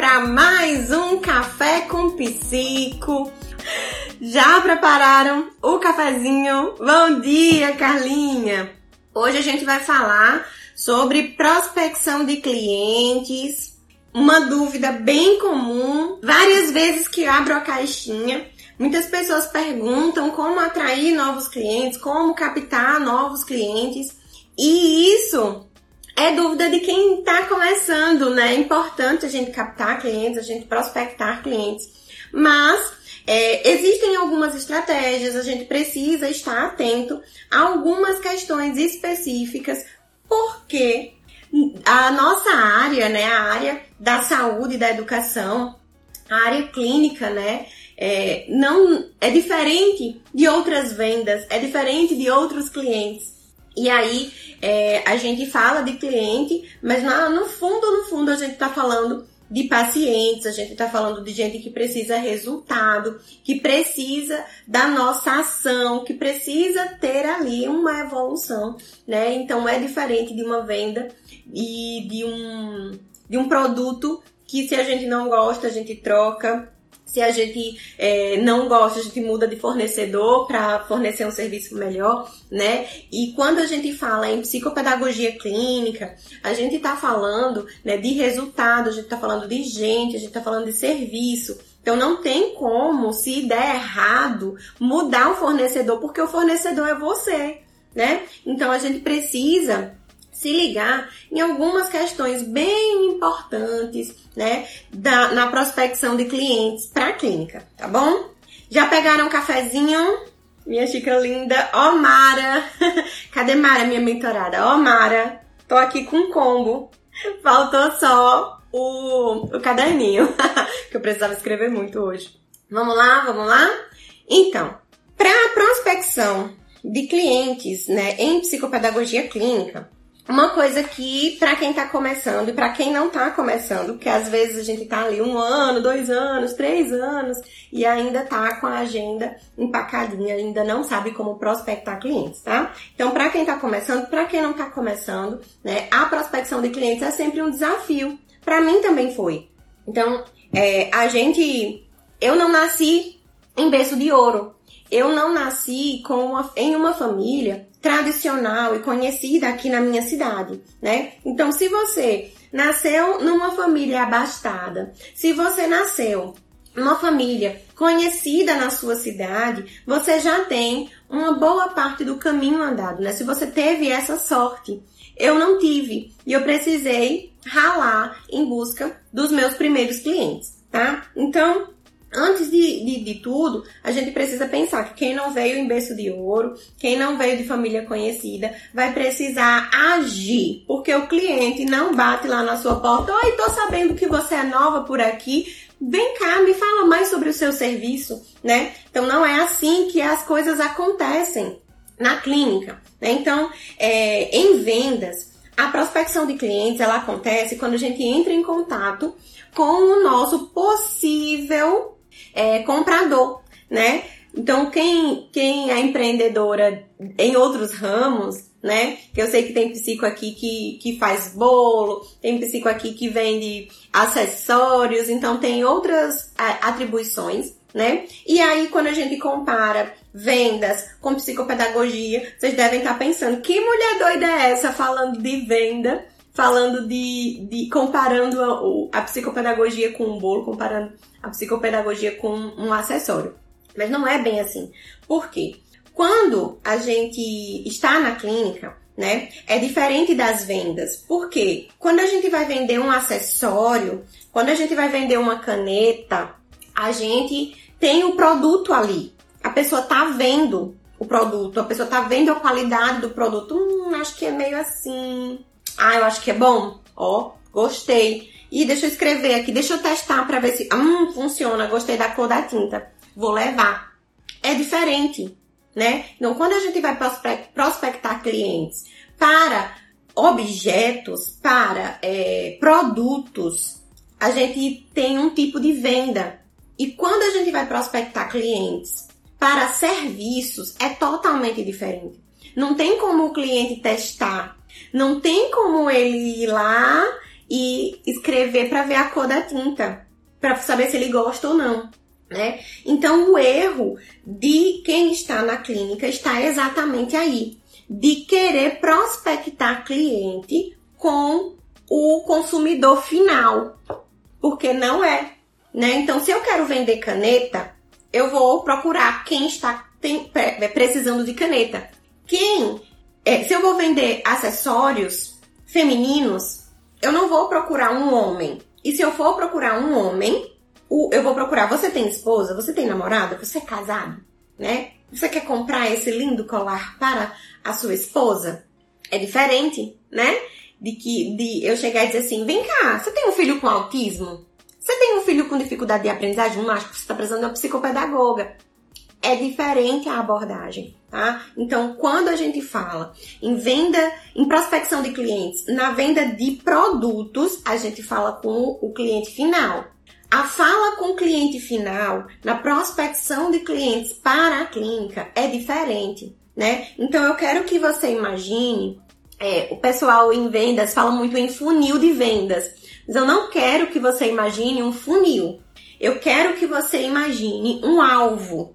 para mais um café com psico. Já prepararam o cafezinho? Bom dia, Carlinha. Hoje a gente vai falar sobre prospecção de clientes, uma dúvida bem comum. Várias vezes que abro a caixinha, muitas pessoas perguntam como atrair novos clientes, como captar novos clientes. E isso é dúvida de quem está começando, né? É importante a gente captar clientes, a gente prospectar clientes. Mas é, existem algumas estratégias, a gente precisa estar atento a algumas questões específicas, porque a nossa área, né, a área da saúde da educação, a área clínica, né, é, não é diferente de outras vendas, é diferente de outros clientes. E aí é, a gente fala de cliente, mas no fundo, no fundo, a gente está falando de pacientes, a gente está falando de gente que precisa resultado, que precisa da nossa ação, que precisa ter ali uma evolução, né? Então é diferente de uma venda e de um, de um produto que se a gente não gosta, a gente troca, se a gente é, não gosta, a gente muda de fornecedor para fornecer um serviço melhor, né? E quando a gente fala em psicopedagogia clínica, a gente está falando né, de resultado, a gente está falando de gente, a gente está falando de serviço. Então não tem como, se der errado, mudar o fornecedor, porque o fornecedor é você, né? Então a gente precisa se ligar em algumas questões bem importantes, né, da, na prospecção de clientes para a clínica, tá bom? Já pegaram um cafezinho? Minha xícara linda, ó Mara. Cadê Mara, minha mentorada? Ó Mara, tô aqui com um combo. Faltou só o, o caderninho, que eu precisava escrever muito hoje. Vamos lá, vamos lá? Então, para prospecção de clientes, né, em psicopedagogia clínica, uma coisa que, para quem tá começando e para quem não tá começando, porque às vezes a gente tá ali um ano, dois anos, três anos e ainda tá com a agenda empacadinha, ainda não sabe como prospectar clientes, tá? Então, para quem tá começando, para quem não tá começando, né, a prospecção de clientes é sempre um desafio. Para mim também foi. Então, é, a gente, eu não nasci em berço de ouro. Eu não nasci com uma, em uma família tradicional e conhecida aqui na minha cidade, né? Então, se você nasceu numa família abastada, se você nasceu numa família conhecida na sua cidade, você já tem uma boa parte do caminho andado, né? Se você teve essa sorte, eu não tive e eu precisei ralar em busca dos meus primeiros clientes, tá? Então, Antes de, de, de, tudo, a gente precisa pensar que quem não veio em berço de ouro, quem não veio de família conhecida, vai precisar agir, porque o cliente não bate lá na sua porta. Oi, tô sabendo que você é nova por aqui. Vem cá, me fala mais sobre o seu serviço, né? Então não é assim que as coisas acontecem na clínica. Né? Então, é, em vendas, a prospecção de clientes ela acontece quando a gente entra em contato com o nosso possível é, comprador, né? Então, quem, quem é empreendedora em outros ramos, né? Que eu sei que tem psico aqui que, que faz bolo, tem psico aqui que vende acessórios, então tem outras atribuições, né? E aí, quando a gente compara vendas com psicopedagogia, vocês devem estar pensando, que mulher doida é essa falando de venda falando de, de comparando a, a psicopedagogia com um bolo, comparando a psicopedagogia com um acessório. Mas não é bem assim. Por quê? Quando a gente está na clínica, né, é diferente das vendas. Por quê? Quando a gente vai vender um acessório, quando a gente vai vender uma caneta, a gente tem o produto ali. A pessoa tá vendo o produto, a pessoa tá vendo a qualidade do produto. Hum, acho que é meio assim. Ah, eu acho que é bom. Ó, gostei. E deixa eu escrever aqui, deixa eu testar para ver se, hum, funciona. Gostei da cor da tinta. Vou levar. É diferente, né? Então, quando a gente vai prospectar clientes para objetos, para é, produtos, a gente tem um tipo de venda. E quando a gente vai prospectar clientes para serviços, é totalmente diferente. Não tem como o cliente testar não tem como ele ir lá e escrever para ver a cor da tinta, para saber se ele gosta ou não. Né? Então, o erro de quem está na clínica está exatamente aí, de querer prospectar cliente com o consumidor final, porque não é. Né? Então, se eu quero vender caneta, eu vou procurar quem está tem, precisando de caneta. Quem, é, se eu vou vender acessórios femininos, eu não vou procurar um homem. E se eu for procurar um homem, eu vou procurar, você tem esposa, você tem namorada, você é casado, né? Você quer comprar esse lindo colar para a sua esposa? É diferente, né? De que de eu chegar e dizer assim, vem cá, você tem um filho com autismo? Você tem um filho com dificuldade de aprendizagem? Não acho que você está precisando de uma psicopedagoga. É diferente a abordagem, tá? Então, quando a gente fala em venda, em prospecção de clientes, na venda de produtos, a gente fala com o cliente final. A fala com o cliente final, na prospecção de clientes para a clínica, é diferente, né? Então, eu quero que você imagine, é, o pessoal em vendas fala muito em funil de vendas. Mas eu não quero que você imagine um funil. Eu quero que você imagine um alvo.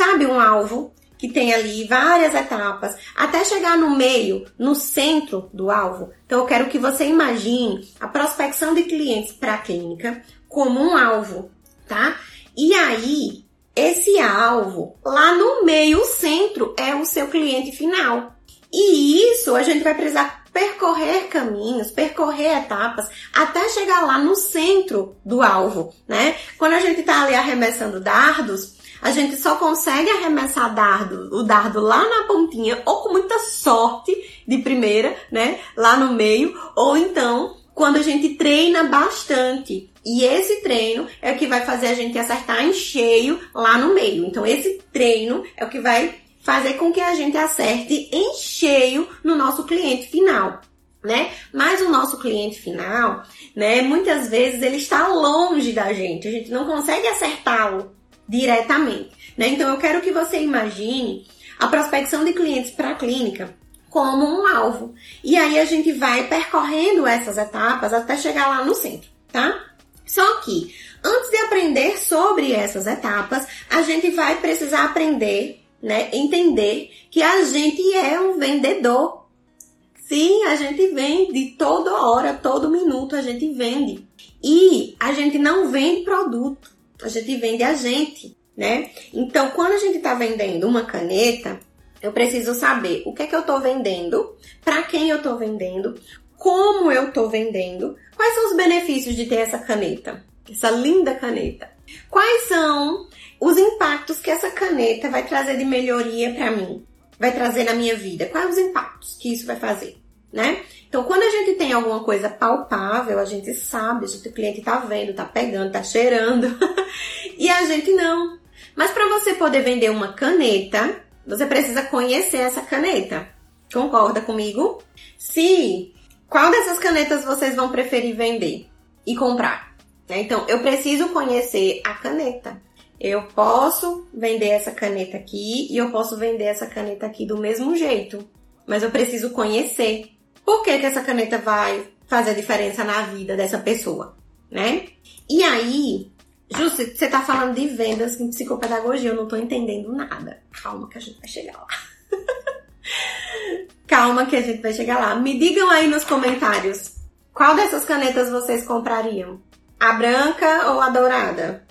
Sabe um alvo que tem ali várias etapas até chegar no meio, no centro do alvo? Então eu quero que você imagine a prospecção de clientes para a clínica como um alvo, tá? E aí, esse alvo lá no meio, o centro é o seu cliente final. E isso a gente vai precisar percorrer caminhos, percorrer etapas até chegar lá no centro do alvo, né? Quando a gente tá ali arremessando dardos, a gente só consegue arremessar dardo, o dardo lá na pontinha ou com muita sorte de primeira, né? Lá no meio, ou então quando a gente treina bastante. E esse treino é o que vai fazer a gente acertar em cheio lá no meio. Então esse treino é o que vai fazer com que a gente acerte em cheio no nosso cliente final. Né? Mas o nosso cliente final, né, muitas vezes ele está longe da gente, a gente não consegue acertá-lo diretamente, né? Então eu quero que você imagine a prospecção de clientes para a clínica como um alvo. E aí a gente vai percorrendo essas etapas até chegar lá no centro, tá? Só que antes de aprender sobre essas etapas, a gente vai precisar aprender né? Entender que a gente é um vendedor. Sim, a gente vende toda hora, todo minuto a gente vende. E a gente não vende produto, a gente vende a gente, né? Então, quando a gente está vendendo uma caneta, eu preciso saber o que é que eu estou vendendo, para quem eu estou vendendo, como eu estou vendendo, quais são os benefícios de ter essa caneta, essa linda caneta. Quais são os impactos que essa caneta vai trazer de melhoria para mim, vai trazer na minha vida. Quais os impactos que isso vai fazer, né? Então, quando a gente tem alguma coisa palpável, a gente sabe, a gente, o cliente tá vendo, tá pegando, tá cheirando, e a gente não. Mas para você poder vender uma caneta, você precisa conhecer essa caneta. Concorda comigo? Se qual dessas canetas vocês vão preferir vender e comprar? Né? Então, eu preciso conhecer a caneta. Eu posso vender essa caneta aqui e eu posso vender essa caneta aqui do mesmo jeito, mas eu preciso conhecer por que, que essa caneta vai fazer diferença na vida dessa pessoa, né? E aí, Ju, você tá falando de vendas em psicopedagogia, eu não tô entendendo nada. Calma que a gente vai chegar lá. Calma que a gente vai chegar lá. Me digam aí nos comentários qual dessas canetas vocês comprariam? A branca ou a dourada?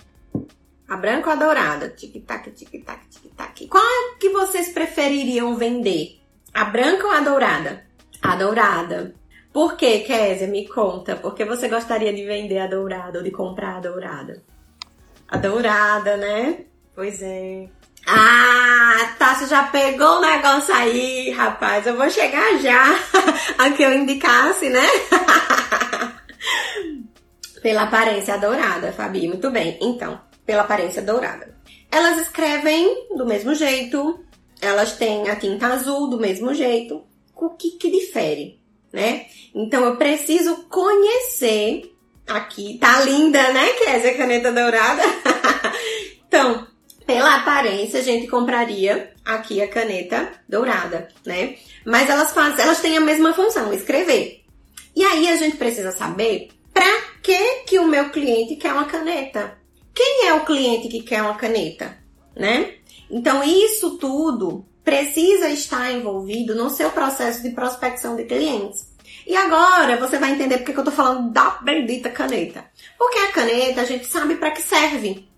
A branca ou a dourada? Tic-tac, tic-tac, tic-tac. Qual é que vocês prefeririam vender? A branca ou a dourada? A dourada. Por que, Kézia? Me conta. Por que você gostaria de vender a dourada ou de comprar a dourada? A dourada, né? Pois é. Ah, Tassi já pegou o negócio aí, rapaz. Eu vou chegar já a que eu indicasse, né? Pela aparência dourada, Fabi. Muito bem. Então, pela aparência dourada. Elas escrevem do mesmo jeito, elas têm a tinta azul do mesmo jeito. O que que difere, né? Então eu preciso conhecer aqui. Tá linda, né, Kézia, caneta dourada? então, pela aparência, a gente compraria aqui a caneta dourada, né? Mas elas fazem, elas têm a mesma função, escrever. E aí a gente precisa saber para que que o meu cliente quer uma caneta. Quem é o cliente que quer uma caneta, né? Então isso tudo precisa estar envolvido no seu processo de prospecção de clientes. E agora você vai entender porque que eu tô falando da bendita caneta. Porque a caneta a gente sabe para que serve.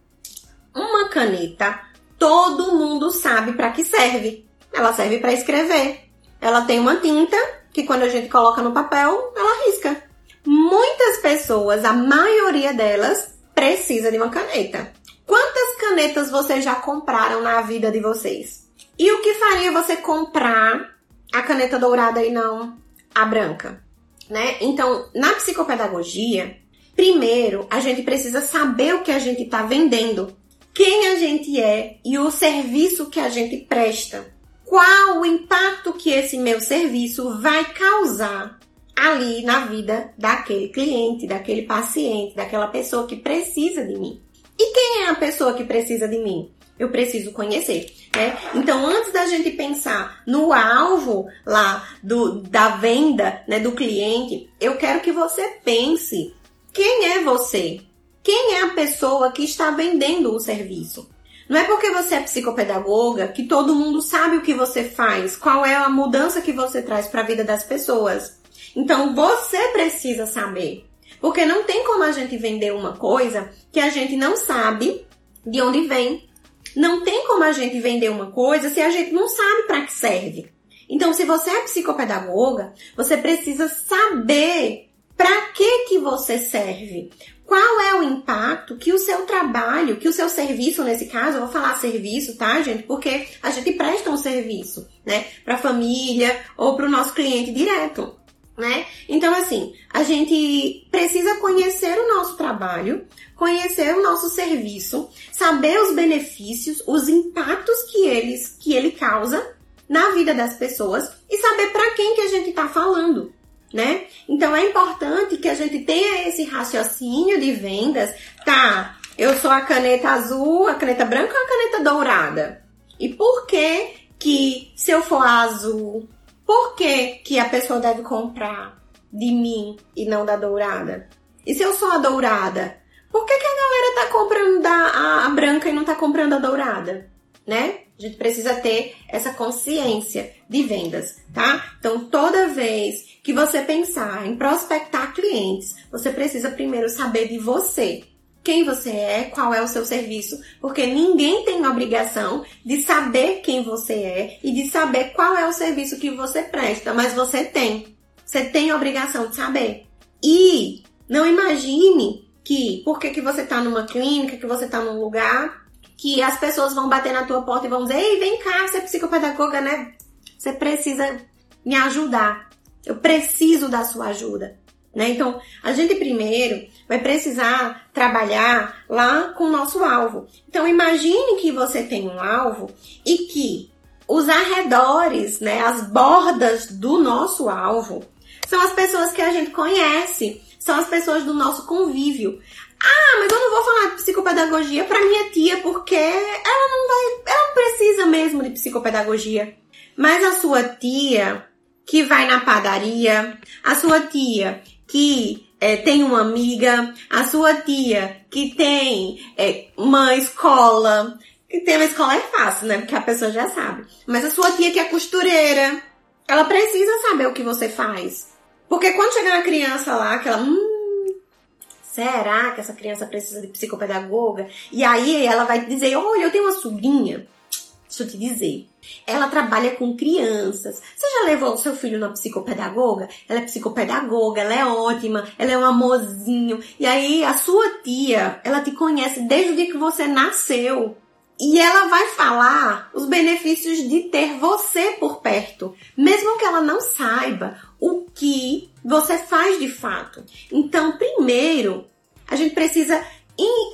Uma caneta, todo mundo sabe para que serve. Ela serve para escrever. Ela tem uma tinta que quando a gente coloca no papel, ela risca. Muitas pessoas, a maioria delas, precisa de uma caneta. Quantas canetas vocês já compraram na vida de vocês? E o que faria você comprar a caneta dourada e não a branca? Né? Então, na psicopedagogia, primeiro a gente precisa saber o que a gente está vendendo, quem a gente é e o serviço que a gente presta. Qual o impacto que esse meu serviço vai causar ali na vida daquele cliente, daquele paciente, daquela pessoa que precisa de mim. E quem é a pessoa que precisa de mim? Eu preciso conhecer, né? Então, antes da gente pensar no alvo lá do, da venda, né, do cliente, eu quero que você pense quem é você? Quem é a pessoa que está vendendo o serviço? Não é porque você é psicopedagoga que todo mundo sabe o que você faz, qual é a mudança que você traz para a vida das pessoas. Então você precisa saber. Porque não tem como a gente vender uma coisa que a gente não sabe de onde vem. Não tem como a gente vender uma coisa se a gente não sabe para que serve. Então, se você é psicopedagoga, você precisa saber para que que você serve. Qual é o impacto que o seu trabalho, que o seu serviço, nesse caso, eu vou falar serviço, tá, gente? Porque a gente presta um serviço, né, para a família ou para o nosso cliente direto né? Então, assim, a gente precisa conhecer o nosso trabalho, conhecer o nosso serviço, saber os benefícios, os impactos que eles que ele causa na vida das pessoas e saber para quem que a gente está falando, né? Então é importante que a gente tenha esse raciocínio de vendas, tá? Eu sou a caneta azul, a caneta branca ou a caneta dourada? E por que que se eu for azul, por que, que a pessoa deve comprar de mim e não da dourada? E se eu sou a dourada, por que, que a galera tá comprando da, a, a branca e não tá comprando a dourada? Né? A gente precisa ter essa consciência de vendas, tá? Então, toda vez que você pensar em prospectar clientes, você precisa primeiro saber de você quem você é, qual é o seu serviço, porque ninguém tem obrigação de saber quem você é e de saber qual é o serviço que você presta, mas você tem. Você tem a obrigação de saber. E não imagine que porque que você está numa clínica, que você está num lugar, que as pessoas vão bater na tua porta e vão dizer: "Ei, vem cá, você é psicopedagoga, né? Você precisa me ajudar. Eu preciso da sua ajuda." Né? Então, a gente primeiro vai precisar trabalhar lá com o nosso alvo. Então, imagine que você tem um alvo e que os arredores, né, as bordas do nosso alvo, são as pessoas que a gente conhece, são as pessoas do nosso convívio. Ah, mas eu não vou falar de psicopedagogia para minha tia porque ela não vai, ela precisa mesmo de psicopedagogia. Mas a sua tia que vai na padaria, a sua tia que é, tem uma amiga, a sua tia que tem é, uma escola, que tem uma escola é fácil, né? Porque a pessoa já sabe. Mas a sua tia que é costureira, ela precisa saber o que você faz. Porque quando chegar a criança lá, que ela, hum, será que essa criança precisa de psicopedagoga? E aí ela vai dizer, olha, eu tenho uma sobrinha Deixa eu te dizer. Ela trabalha com crianças. Você já levou o seu filho na psicopedagoga? Ela é psicopedagoga, ela é ótima, ela é um amorzinho. E aí a sua tia, ela te conhece desde o dia que você nasceu. E ela vai falar os benefícios de ter você por perto, mesmo que ela não saiba o que você faz de fato. Então, primeiro, a gente precisa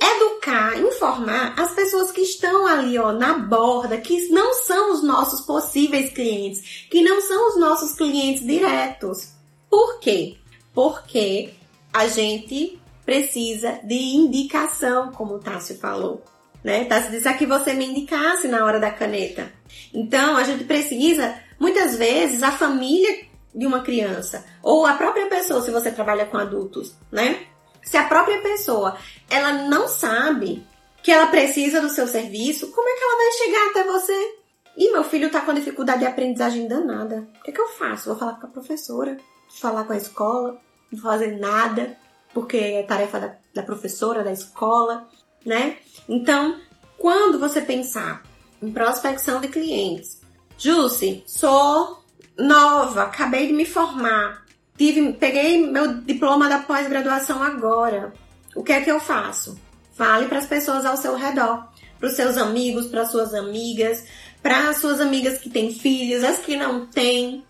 educar, informar as pessoas que estão ali, ó, na borda, que não são os nossos possíveis clientes, que não são os nossos clientes diretos. Por quê? Porque a gente precisa de indicação, como o Tássio falou. Né? Tássio disse que você me indicasse na hora da caneta. Então, a gente precisa, muitas vezes, a família de uma criança, ou a própria pessoa, se você trabalha com adultos, né? Se a própria pessoa, ela não sabe que ela precisa do seu serviço, como é que ela vai chegar até você? E meu filho tá com dificuldade de aprendizagem danada. O que, é que eu faço? Vou falar com a professora, falar com a escola, não fazer nada, porque é tarefa da, da professora, da escola, né? Então, quando você pensar em prospecção de clientes, Jussi, sou nova, acabei de me formar, tive, peguei meu diploma da pós-graduação agora. O que é que eu faço? Fale para as pessoas ao seu redor, para os seus amigos, para suas amigas, para as suas amigas que têm filhos, as que não têm.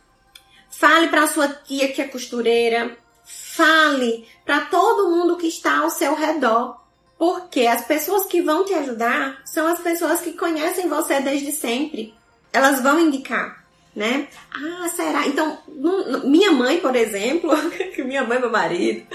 Fale para a sua tia que é costureira. Fale para todo mundo que está ao seu redor. Porque as pessoas que vão te ajudar são as pessoas que conhecem você desde sempre. Elas vão indicar, né? Ah, será? Então, minha mãe, por exemplo, minha mãe e meu marido,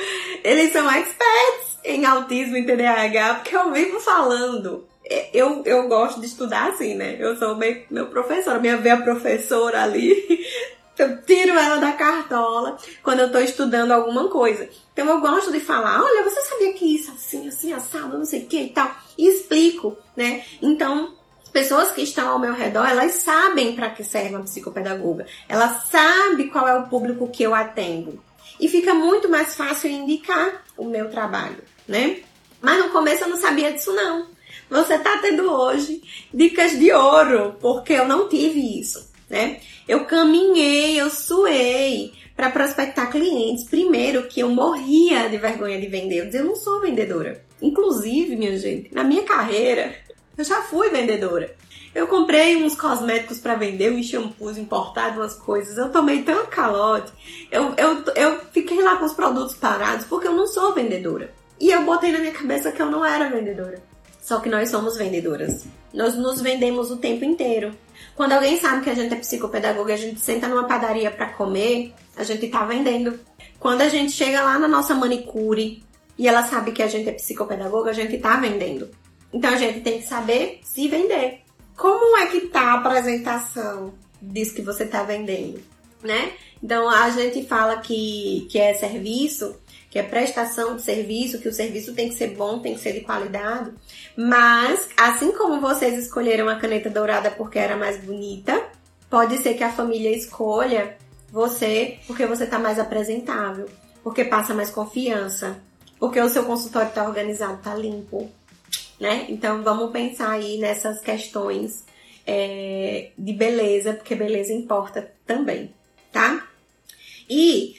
eles são experts em autismo e TDAH, porque eu vivo falando. Eu, eu gosto de estudar assim, né? Eu sou meu, meu professor, minha veia professora ali eu tiro ela da cartola quando eu tô estudando alguma coisa. Então eu gosto de falar, olha, você sabia que isso assim, assim, assado, não sei o que e tal. E explico, né? Então, pessoas que estão ao meu redor, elas sabem para que serve uma psicopedagoga. Ela sabe qual é o público que eu atendo. E fica muito mais fácil indicar o meu trabalho, né? Mas no começo eu não sabia disso não. Você tá tendo hoje dicas de ouro, porque eu não tive isso né? Eu caminhei, eu suei para prospectar clientes. Primeiro que eu morria de vergonha de vender. Eu dizia, eu não sou vendedora. Inclusive, minha gente, na minha carreira, eu já fui vendedora. Eu comprei uns cosméticos para vender, uns shampoos importados, umas coisas. Eu tomei tanto calote. Eu, eu, eu fiquei lá com os produtos parados porque eu não sou vendedora. E eu botei na minha cabeça que eu não era vendedora. Só que nós somos vendedoras. Nós nos vendemos o tempo inteiro. Quando alguém sabe que a gente é psicopedagoga a gente senta numa padaria para comer, a gente tá vendendo. Quando a gente chega lá na nossa manicure e ela sabe que a gente é psicopedagoga, a gente tá vendendo. Então a gente tem que saber se vender. Como é que tá a apresentação disso que você tá vendendo, né? Então a gente fala que, que é serviço, que é prestação de serviço, que o serviço tem que ser bom, tem que ser de qualidade. Mas, assim como vocês escolheram a caneta dourada porque era mais bonita, pode ser que a família escolha você porque você está mais apresentável, porque passa mais confiança, porque o seu consultório está organizado, está limpo, né? Então vamos pensar aí nessas questões é, de beleza, porque beleza importa também, tá? E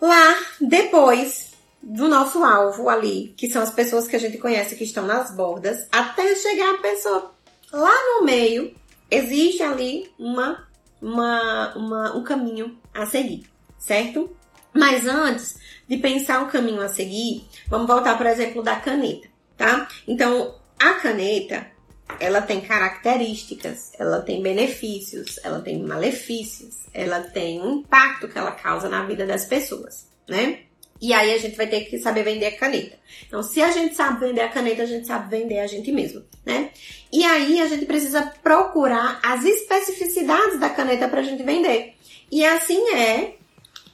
Lá, depois do nosso alvo ali, que são as pessoas que a gente conhece que estão nas bordas, até chegar a pessoa lá no meio, existe ali uma, uma, uma, um caminho a seguir, certo? Mas antes de pensar o caminho a seguir, vamos voltar, por exemplo, da caneta, tá? Então, a caneta, ela tem características, ela tem benefícios, ela tem malefícios, ela tem um impacto que ela causa na vida das pessoas, né? E aí a gente vai ter que saber vender a caneta. Então, se a gente sabe vender a caneta, a gente sabe vender a gente mesmo, né? E aí a gente precisa procurar as especificidades da caneta para a gente vender. E assim é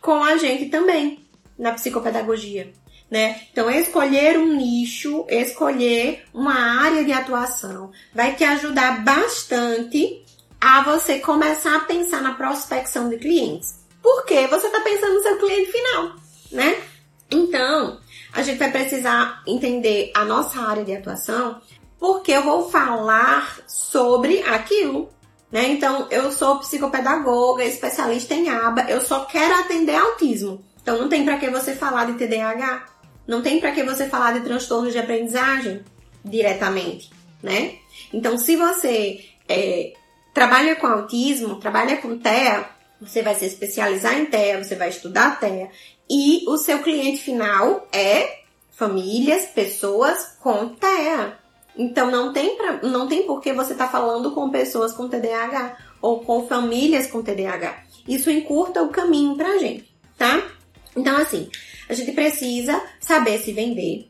com a gente também na psicopedagogia né? Então, escolher um nicho, escolher uma área de atuação vai te ajudar bastante a você começar a pensar na prospecção de clientes. Porque você está pensando no seu cliente final, né? Então, a gente vai precisar entender a nossa área de atuação, porque eu vou falar sobre aquilo. Né? Então, eu sou psicopedagoga, especialista em aba, eu só quero atender autismo. Então, não tem para que você falar de TDAH, não tem para que você falar de transtornos de aprendizagem diretamente, né? Então, se você é, trabalha com autismo, trabalha com TEA, você vai se especializar em TEA, você vai estudar TEA e o seu cliente final é famílias, pessoas com TEA. Então não tem pra, não tem por que você estar tá falando com pessoas com TDAH ou com famílias com TDAH. Isso encurta o caminho pra gente, tá? Então assim, a gente precisa saber se vender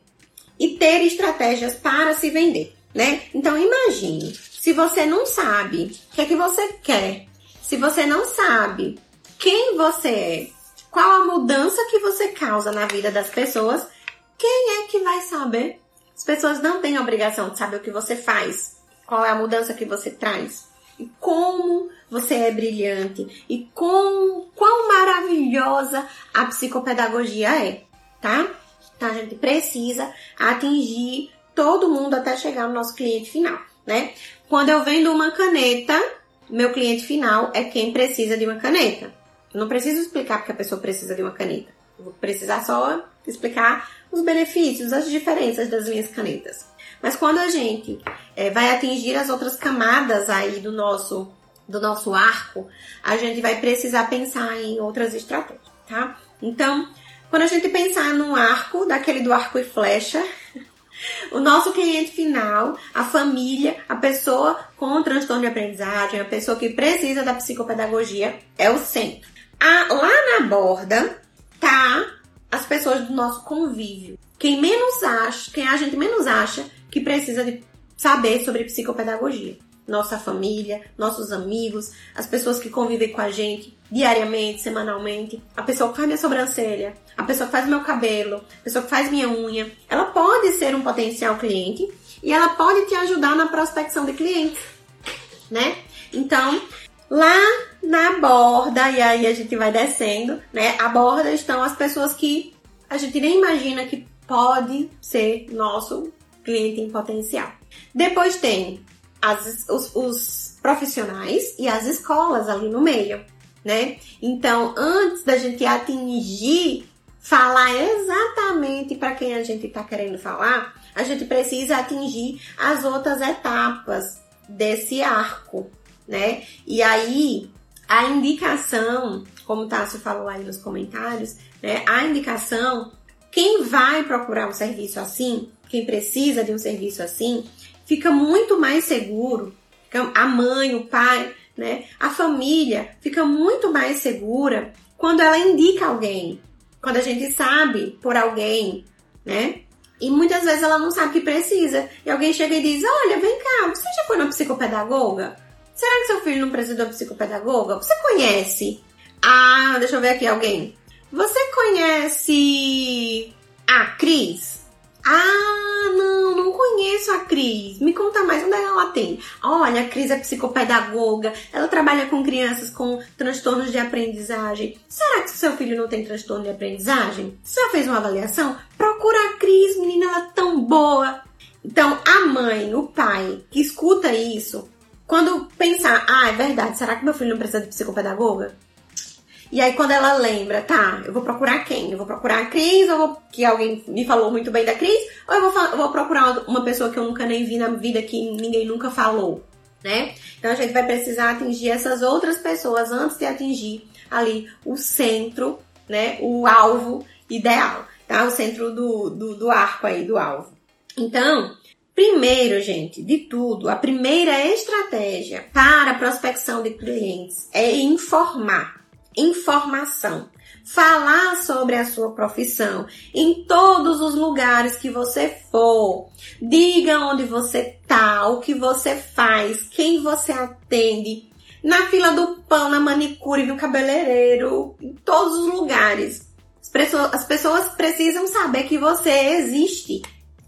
e ter estratégias para se vender, né? Então imagine, se você não sabe o que é que você quer, se você não sabe quem você é, qual a mudança que você causa na vida das pessoas, quem é que vai saber? As pessoas não têm a obrigação de saber o que você faz, qual é a mudança que você traz e como você é brilhante e com quão maravilhosa a psicopedagogia é, tá? Então a gente precisa atingir todo mundo até chegar no nosso cliente final, né? Quando eu vendo uma caneta, meu cliente final é quem precisa de uma caneta. Eu não preciso explicar porque a pessoa precisa de uma caneta. Eu vou precisar só explicar os benefícios, as diferenças das minhas canetas. Mas quando a gente é, vai atingir as outras camadas aí do nosso do nosso arco, a gente vai precisar pensar em outras estratégias, tá? Então, quando a gente pensar num arco, daquele do arco e flecha, o nosso cliente final, a família, a pessoa com transtorno de aprendizagem, a pessoa que precisa da psicopedagogia, é o centro. A, lá na borda tá as pessoas do nosso convívio. Quem menos acha, quem a gente menos acha que precisa de saber sobre psicopedagogia. Nossa família, nossos amigos, as pessoas que convivem com a gente diariamente, semanalmente, a pessoa que faz minha sobrancelha, a pessoa que faz meu cabelo, a pessoa que faz minha unha. Ela pode ser um potencial cliente e ela pode te ajudar na prospecção de clientes, né? Então, lá na borda, e aí a gente vai descendo, né? A borda estão as pessoas que a gente nem imagina que pode ser nosso cliente em potencial. Depois tem as, os, os profissionais e as escolas ali no meio, né? Então, antes da gente atingir, falar exatamente para quem a gente está querendo falar, a gente precisa atingir as outras etapas desse arco, né? E aí, a indicação, como o Tássio falou aí nos comentários, né? A indicação, quem vai procurar um serviço assim, quem precisa de um serviço assim, fica muito mais seguro. A mãe, o pai, né? A família fica muito mais segura quando ela indica alguém. Quando a gente sabe por alguém, né? E muitas vezes ela não sabe que precisa. E alguém chega e diz: Olha, vem cá, você já foi na psicopedagoga? Será que seu filho não precisa de uma psicopedagoga? Você conhece? Ah, deixa eu ver aqui alguém. Você conhece a Cris? Ah, não, não conheço a Cris. Me conta mais onde ela tem. Olha, a Cris é psicopedagoga, ela trabalha com crianças com transtornos de aprendizagem. Será que seu filho não tem transtorno de aprendizagem? Você já fez uma avaliação? Procura a Cris, menina, ela é tão boa. Então, a mãe, o pai que escuta isso, quando pensar, ah, é verdade, será que meu filho não precisa de psicopedagoga? E aí quando ela lembra, tá, eu vou procurar quem? Eu vou procurar a Cris, ou vou, que alguém me falou muito bem da Cris, ou eu vou, eu vou procurar uma pessoa que eu nunca nem vi na vida, que ninguém nunca falou, né? Então a gente vai precisar atingir essas outras pessoas antes de atingir ali o centro, né? O alvo ideal, tá? O centro do, do, do arco aí, do alvo. Então, Primeiro, gente, de tudo, a primeira estratégia para a prospecção de clientes é informar. Informação. Falar sobre a sua profissão em todos os lugares que você for. Diga onde você tá, o que você faz, quem você atende. Na fila do pão, na manicure, no cabeleireiro, em todos os lugares. As pessoas, as pessoas precisam saber que você existe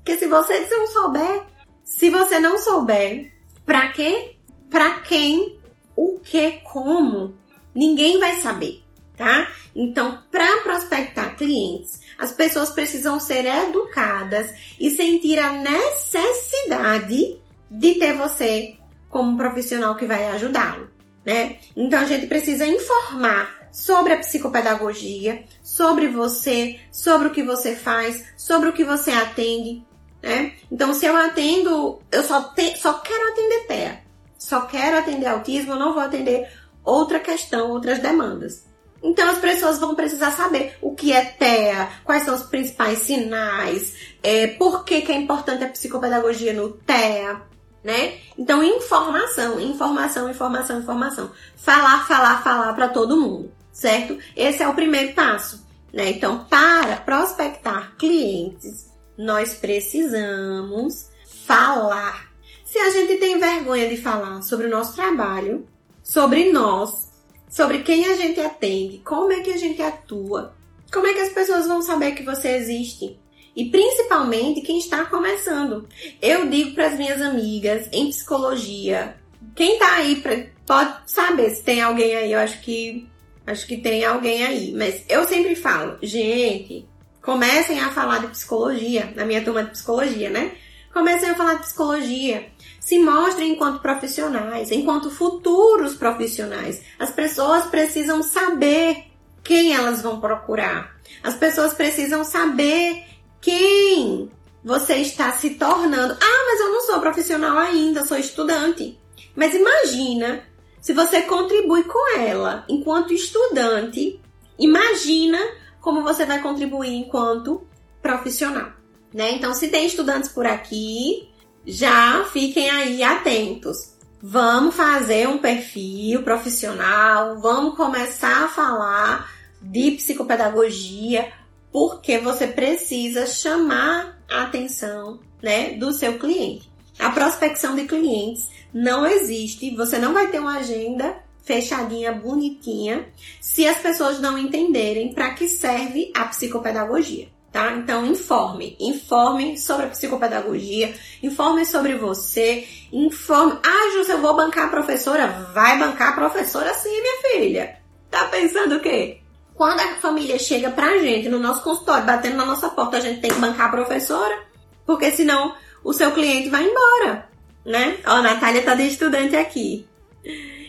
porque se você não souber, se você não souber para quê, para quem, o que, como, ninguém vai saber, tá? Então, para prospectar clientes, as pessoas precisam ser educadas e sentir a necessidade de ter você como profissional que vai ajudá-lo, né? Então a gente precisa informar sobre a psicopedagogia, sobre você, sobre o que você faz, sobre o que você atende, né? Então, se eu atendo, eu só, te, só quero atender TEA, só quero atender autismo, eu não vou atender outra questão, outras demandas. Então, as pessoas vão precisar saber o que é TEA, quais são os principais sinais, é, por que, que é importante a psicopedagogia no TEA, né? Então, informação, informação, informação, informação. Falar, falar, falar para todo mundo, certo? Esse é o primeiro passo, né? Então, para prospectar clientes nós precisamos falar. Se a gente tem vergonha de falar sobre o nosso trabalho, sobre nós, sobre quem a gente atende, como é que a gente atua, como é que as pessoas vão saber que você existe. E principalmente quem está começando. Eu digo para as minhas amigas em psicologia, quem tá aí pra, pode saber se tem alguém aí, eu acho que acho que tem alguém aí, mas eu sempre falo, gente, comecem a falar de psicologia, na minha turma de psicologia, né? Comecem a falar de psicologia. Se mostrem enquanto profissionais, enquanto futuros profissionais. As pessoas precisam saber quem elas vão procurar. As pessoas precisam saber quem você está se tornando. Ah, mas eu não sou profissional ainda, sou estudante. Mas imagina se você contribui com ela enquanto estudante, imagina como você vai contribuir enquanto profissional, né? Então, se tem estudantes por aqui, já fiquem aí atentos. Vamos fazer um perfil profissional, vamos começar a falar de psicopedagogia, porque você precisa chamar a atenção, né, do seu cliente. A prospecção de clientes não existe, você não vai ter uma agenda fechadinha, bonitinha, se as pessoas não entenderem para que serve a psicopedagogia. Tá? Então informe, informe sobre a psicopedagogia, informe sobre você, informe. Ah, Júcia, eu vou bancar a professora? Vai bancar a professora sim, minha filha. Tá pensando o quê? Quando a família chega pra gente no nosso consultório, batendo na nossa porta, a gente tem que bancar a professora, porque senão o seu cliente vai embora, né? Ó, a Natália tá de estudante aqui.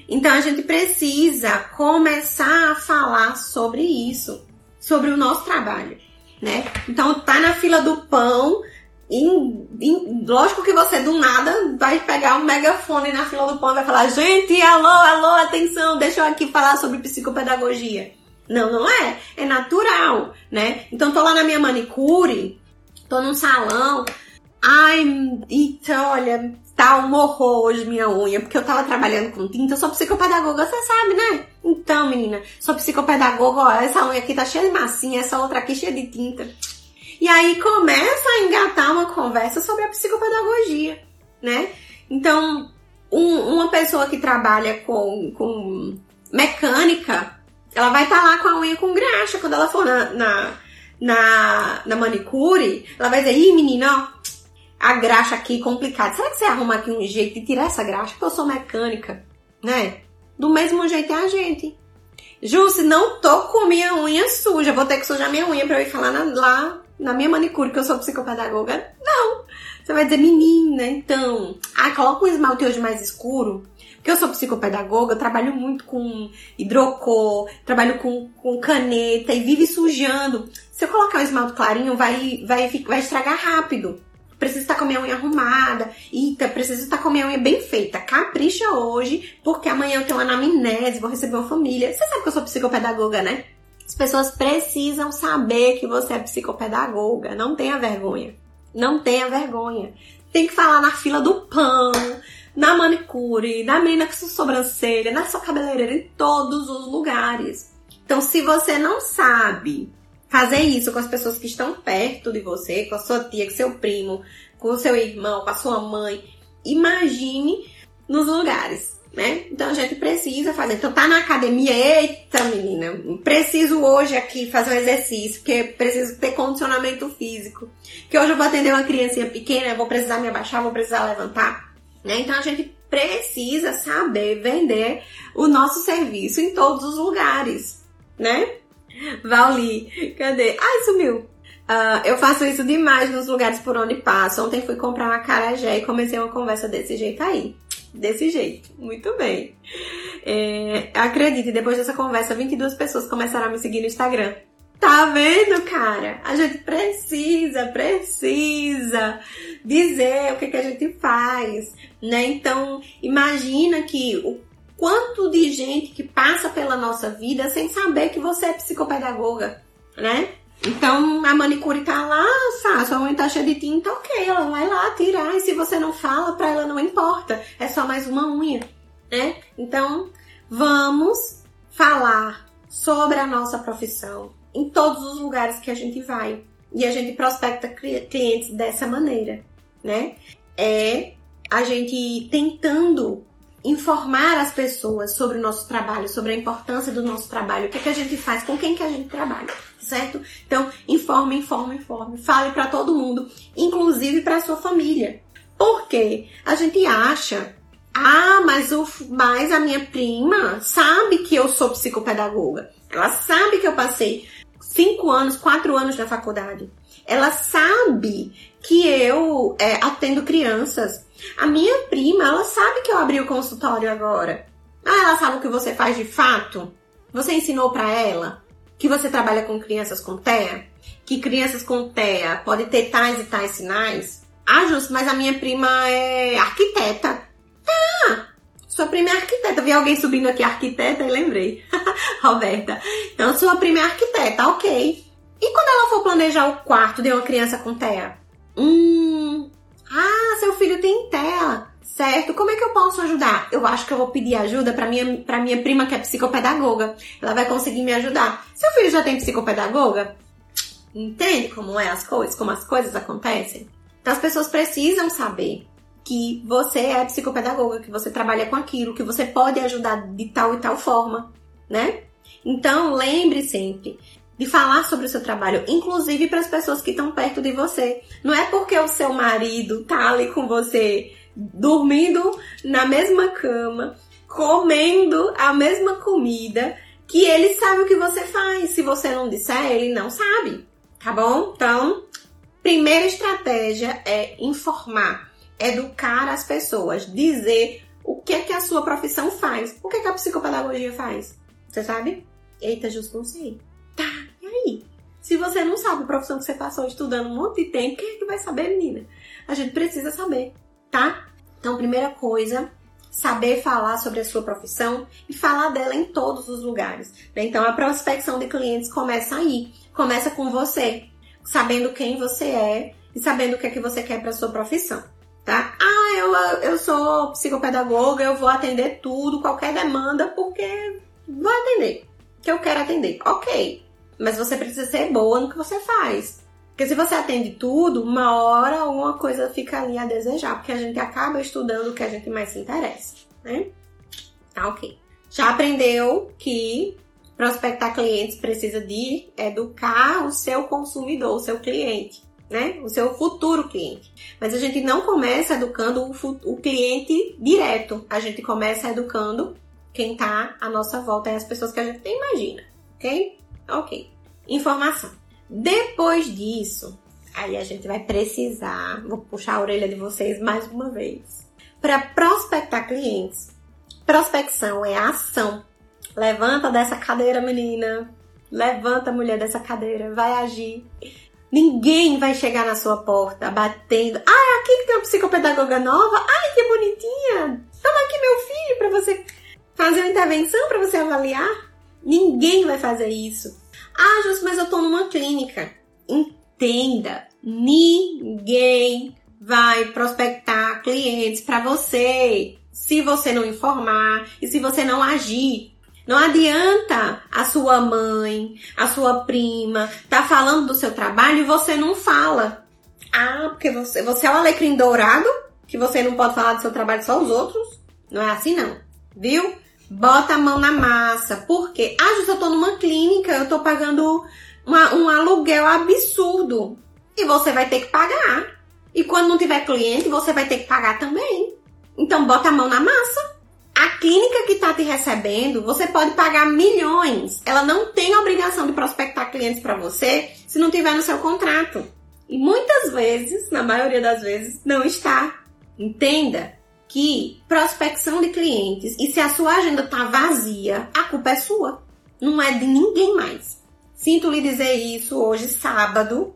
Então a gente precisa começar a falar sobre isso, sobre o nosso trabalho, né? Então tá na fila do pão, em, lógico que você do nada vai pegar um megafone na fila do pão e vai falar: gente, alô, alô, atenção, deixa eu aqui falar sobre psicopedagogia. Não, não é. É natural, né? Então tô lá na minha manicure, tô num salão. Ai, então, olha, tá um horror hoje minha unha, porque eu tava trabalhando com tinta, eu sou psicopedagoga, você sabe, né? Então, menina, sou psicopedagoga, ó, essa unha aqui tá cheia de massinha, essa outra aqui cheia de tinta. E aí começa a engatar uma conversa sobre a psicopedagogia, né? Então, um, uma pessoa que trabalha com, com mecânica, ela vai estar tá lá com a unha com graxa. Quando ela for na, na, na, na manicure, ela vai dizer, ih, menina, ó, a graxa aqui complicada. Será que você arruma aqui um jeito de tirar essa graxa? Porque eu sou mecânica, né? Do mesmo jeito é a gente. Se não tô com minha unha suja, vou ter que sujar minha unha pra eu ir falar na, lá na minha manicure que eu sou psicopedagoga? Não. Você vai dizer, menina, então, ah, coloca um esmalte hoje mais escuro. Porque eu sou psicopedagoga, eu trabalho muito com hidrocor, trabalho com, com caneta e vive sujando. Se eu colocar um esmalte clarinho, vai, vai, vai estragar rápido. Preciso estar com a minha unha arrumada. Eita, preciso estar com a minha unha bem feita. Capricha hoje, porque amanhã eu tenho uma anamnese, vou receber uma família. Você sabe que eu sou psicopedagoga, né? As pessoas precisam saber que você é psicopedagoga. Não tenha vergonha. Não tenha vergonha. Tem que falar na fila do pão, na manicure, na menina com sua sobrancelha, na sua cabeleireira, em todos os lugares. Então, se você não sabe fazer isso com as pessoas que estão perto de você, com a sua tia, com seu primo, com o seu irmão, com a sua mãe, imagine nos lugares, né? Então a gente precisa fazer. Então tá na academia, eita menina, preciso hoje aqui fazer um exercício, porque preciso ter condicionamento físico. Que hoje eu vou atender uma criancinha pequena, vou precisar me abaixar, vou precisar levantar. Né? Então a gente precisa saber vender o nosso serviço em todos os lugares, né? Valli, cadê? Ai, sumiu! Uh, eu faço isso demais nos lugares por onde passo. Ontem fui comprar uma carajé e comecei uma conversa desse jeito aí. Desse jeito. Muito bem. É, acredite, depois dessa conversa, 22 pessoas começaram a me seguir no Instagram. Tá vendo, cara? A gente precisa, precisa dizer o que, que a gente faz, né? Então, imagina que o quanto de gente que passa pela nossa vida sem saber que você é psicopedagoga, né? Então, a manicure tá lá? Sua mãe tá cheia de tinta, ok, ela vai lá tirar. E se você não fala, pra ela não importa. É só mais uma unha, né? Então, vamos falar sobre a nossa profissão em todos os lugares que a gente vai. E a gente prospecta clientes dessa maneira, né? É a gente tentando informar as pessoas sobre o nosso trabalho, sobre a importância do nosso trabalho, o que, é que a gente faz, com quem que a gente trabalha, certo? Então, informe, informe, informe, fale para todo mundo, inclusive para sua família. Porque a gente acha, ah, mas, o, mas a minha prima sabe que eu sou psicopedagoga. Ela sabe que eu passei cinco anos, quatro anos na faculdade. Ela sabe que eu é, atendo crianças. A minha prima, ela sabe que eu abri o consultório agora. Ah, ela sabe o que você faz de fato? Você ensinou para ela que você trabalha com crianças com TEA? Que crianças com TEA podem ter tais e tais sinais? Ah, Justo, mas a minha prima é arquiteta. Ah, sua prima é arquiteta. Vi alguém subindo aqui arquiteta e lembrei. Roberta. Então, sua prima é arquiteta, ok. E quando ela for planejar o quarto de uma criança com TEA? Hum, ah, seu filho tem TEA, certo? Como é que eu posso ajudar? Eu acho que eu vou pedir ajuda para minha, pra minha prima que é psicopedagoga. Ela vai conseguir me ajudar. Seu filho já tem psicopedagoga? Entende como é as coisas, como as coisas acontecem? Então as pessoas precisam saber que você é psicopedagoga, que você trabalha com aquilo, que você pode ajudar de tal e tal forma, né? Então lembre sempre de falar sobre o seu trabalho, inclusive para as pessoas que estão perto de você. Não é porque o seu marido tá ali com você, dormindo na mesma cama, comendo a mesma comida, que ele sabe o que você faz. Se você não disser, ele não sabe. Tá bom? Então, primeira estratégia é informar, educar as pessoas, dizer o que é que a sua profissão faz. O que é que a psicopedagogia faz? Você sabe? Eita, justo não sei. Tá, aí? Se você não sabe a profissão que você passou estudando um monte de tempo, quem é que vai saber, menina? A gente precisa saber, tá? Então, primeira coisa, saber falar sobre a sua profissão e falar dela em todos os lugares. Né? Então, a prospecção de clientes começa aí. Começa com você, sabendo quem você é e sabendo o que é que você quer para sua profissão, tá? Ah, eu, eu sou psicopedagoga, eu vou atender tudo, qualquer demanda, porque vou atender, que eu quero atender. Ok, mas você precisa ser boa no que você faz. Porque se você atende tudo, uma hora alguma coisa fica ali a desejar, porque a gente acaba estudando o que a gente mais se interessa, né? Tá ok. Já aprendeu que prospectar clientes precisa de educar o seu consumidor, o seu cliente, né? O seu futuro cliente. Mas a gente não começa educando o, o cliente direto, a gente começa educando quem tá à nossa volta, é as pessoas que a gente imagina, ok? Ok. Informação. Depois disso, aí a gente vai precisar, vou puxar a orelha de vocês mais uma vez. Para prospectar clientes, prospecção é a ação. Levanta dessa cadeira, menina. Levanta, mulher, dessa cadeira. Vai agir. Ninguém vai chegar na sua porta batendo. Ah, aqui que tem uma psicopedagoga nova. Ai, que bonitinha. Toma aqui meu filho para você fazer uma intervenção, para você avaliar. Ninguém vai fazer isso. Ah, Jus, mas eu tô numa clínica. Entenda, ninguém vai prospectar clientes para você se você não informar e se você não agir. Não adianta a sua mãe, a sua prima tá falando do seu trabalho e você não fala. Ah, porque você, você é o alecrim dourado, que você não pode falar do seu trabalho só os outros. Não é assim não, viu? Bota a mão na massa. Por quê? Ah, Jus, eu tô numa clínica, eu tô pagando uma, um aluguel absurdo. E você vai ter que pagar. E quando não tiver cliente, você vai ter que pagar também. Então bota a mão na massa. A clínica que tá te recebendo, você pode pagar milhões. Ela não tem obrigação de prospectar clientes para você se não tiver no seu contrato. E muitas vezes, na maioria das vezes, não está. Entenda que prospecção de clientes e se a sua agenda tá vazia, a culpa é sua, não é de ninguém mais. Sinto lhe dizer isso hoje, sábado,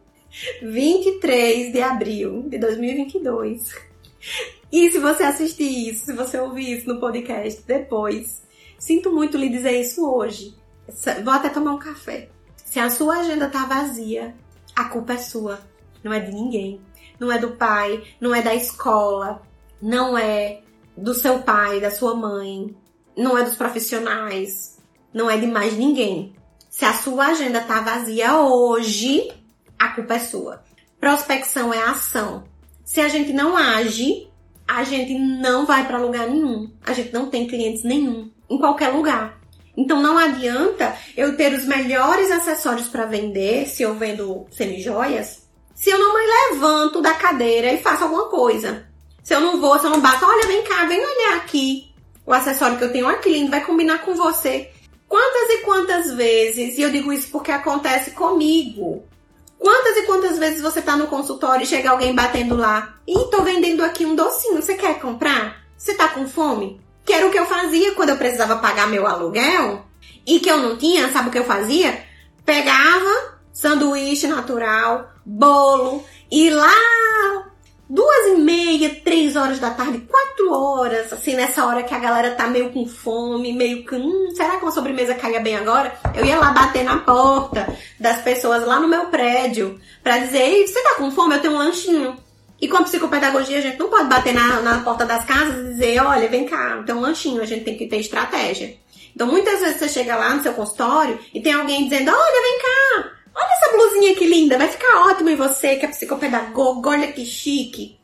23 de abril de 2022. E se você assistir isso, se você ouvir isso no podcast depois, sinto muito lhe dizer isso hoje. Vou até tomar um café. Se a sua agenda tá vazia, a culpa é sua, não é de ninguém. Não é do pai, não é da escola, não é do seu pai, da sua mãe, não é dos profissionais, não é de mais ninguém. Se a sua agenda tá vazia hoje, a culpa é sua. Prospecção é ação. Se a gente não age, a gente não vai para lugar nenhum. A gente não tem clientes nenhum em qualquer lugar. Então não adianta eu ter os melhores acessórios para vender se eu vendo semijoias, se eu não me levanto da cadeira e faço alguma coisa. Se eu não vou, se eu não bato, olha, vem cá, vem olhar aqui o acessório que eu tenho, que lindo, vai combinar com você. Quantas e quantas vezes, e eu digo isso porque acontece comigo, quantas e quantas vezes você tá no consultório e chega alguém batendo lá, e tô vendendo aqui um docinho, você quer comprar? Você tá com fome? Que era o que eu fazia quando eu precisava pagar meu aluguel e que eu não tinha, sabe o que eu fazia? Pegava sanduíche natural, bolo e lá duas e meia, três horas da tarde, quatro horas, assim, nessa hora que a galera tá meio com fome, meio que, hum, será que uma sobremesa caia bem agora? Eu ia lá bater na porta das pessoas lá no meu prédio pra dizer, ei, você tá com fome? Eu tenho um lanchinho. E com a psicopedagogia, a gente não pode bater na, na porta das casas e dizer, olha, vem cá, tem um lanchinho, a gente tem que ter estratégia. Então, muitas vezes você chega lá no seu consultório e tem alguém dizendo, olha, vem cá, olha essa blusinha que linda, vai ficar ótimo em você, que é psicopedagoga, olha que chique.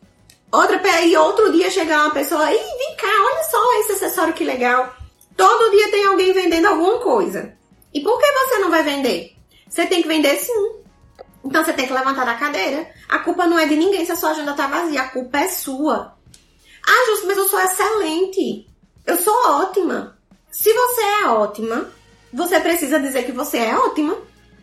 Outra, e outro dia chega uma pessoa, e vem cá, olha só esse acessório que legal. Todo dia tem alguém vendendo alguma coisa. E por que você não vai vender? Você tem que vender sim. Então você tem que levantar da cadeira. A culpa não é de ninguém se a sua agenda tá vazia, a culpa é sua. Ah, Justo, mas eu sou excelente. Eu sou ótima. Se você é ótima, você precisa dizer que você é ótima.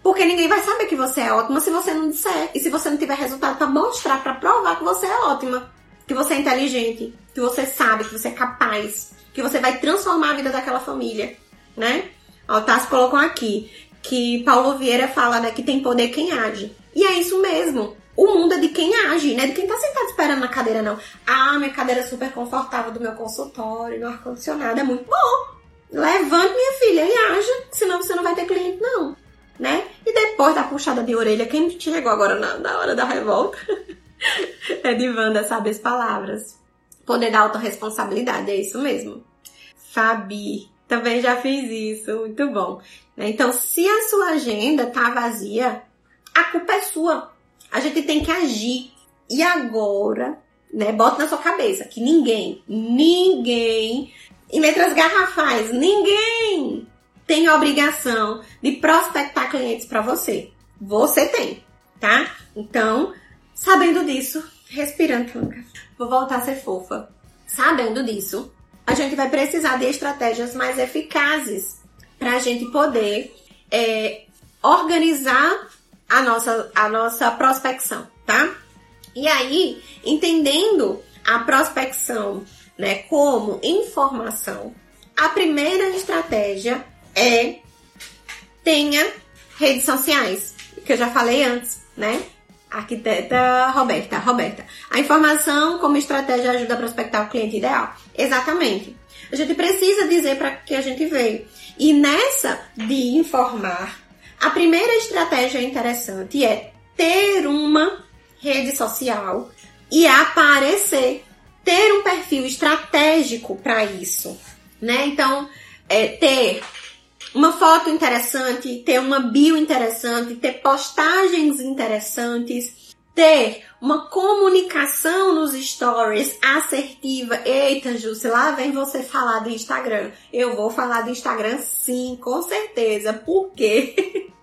Porque ninguém vai saber que você é ótima se você não disser. E se você não tiver resultado para mostrar, para provar que você é ótima. Que você é inteligente. Que você sabe, que você é capaz. Que você vai transformar a vida daquela família. Né? Ó, Tassi colocou aqui que Paulo Vieira fala, né, que tem poder quem age. E é isso mesmo. O mundo é de quem age, né? De quem tá sentado esperando na cadeira, não. Ah, minha cadeira é super confortável do meu consultório, no ar-condicionado, é muito bom. Levante, minha filha, e haja, senão você não vai ter cliente, não. Né? E depois da puxada de orelha, quem chegou agora na, na hora da revolta é de Wanda, sabe as palavras. Poder da autorresponsabilidade, é isso mesmo. Fabi, também já fiz isso, muito bom. Né? Então, se a sua agenda tá vazia, a culpa é sua. A gente tem que agir. E agora, né, bota na sua cabeça que ninguém, ninguém, em letras garrafais, ninguém tem a obrigação de prospectar clientes para você. Você tem, tá? Então, sabendo disso, respirando, vou voltar a ser fofa. Sabendo disso, a gente vai precisar de estratégias mais eficazes para a gente poder é, organizar a nossa, a nossa prospecção, tá? E aí, entendendo a prospecção né, como informação, a primeira estratégia é tenha redes sociais, que eu já falei antes, né? Arquiteta Roberta, Roberta. A informação como estratégia ajuda a prospectar o cliente ideal. Exatamente. A gente precisa dizer para que a gente veio. E nessa de informar, a primeira estratégia interessante é ter uma rede social e aparecer, ter um perfil estratégico para isso, né? Então, é, ter uma foto interessante, ter uma bio interessante, ter postagens interessantes, ter uma comunicação nos stories assertiva. Eita, Júcia, lá vem você falar do Instagram. Eu vou falar do Instagram sim, com certeza. Por quê?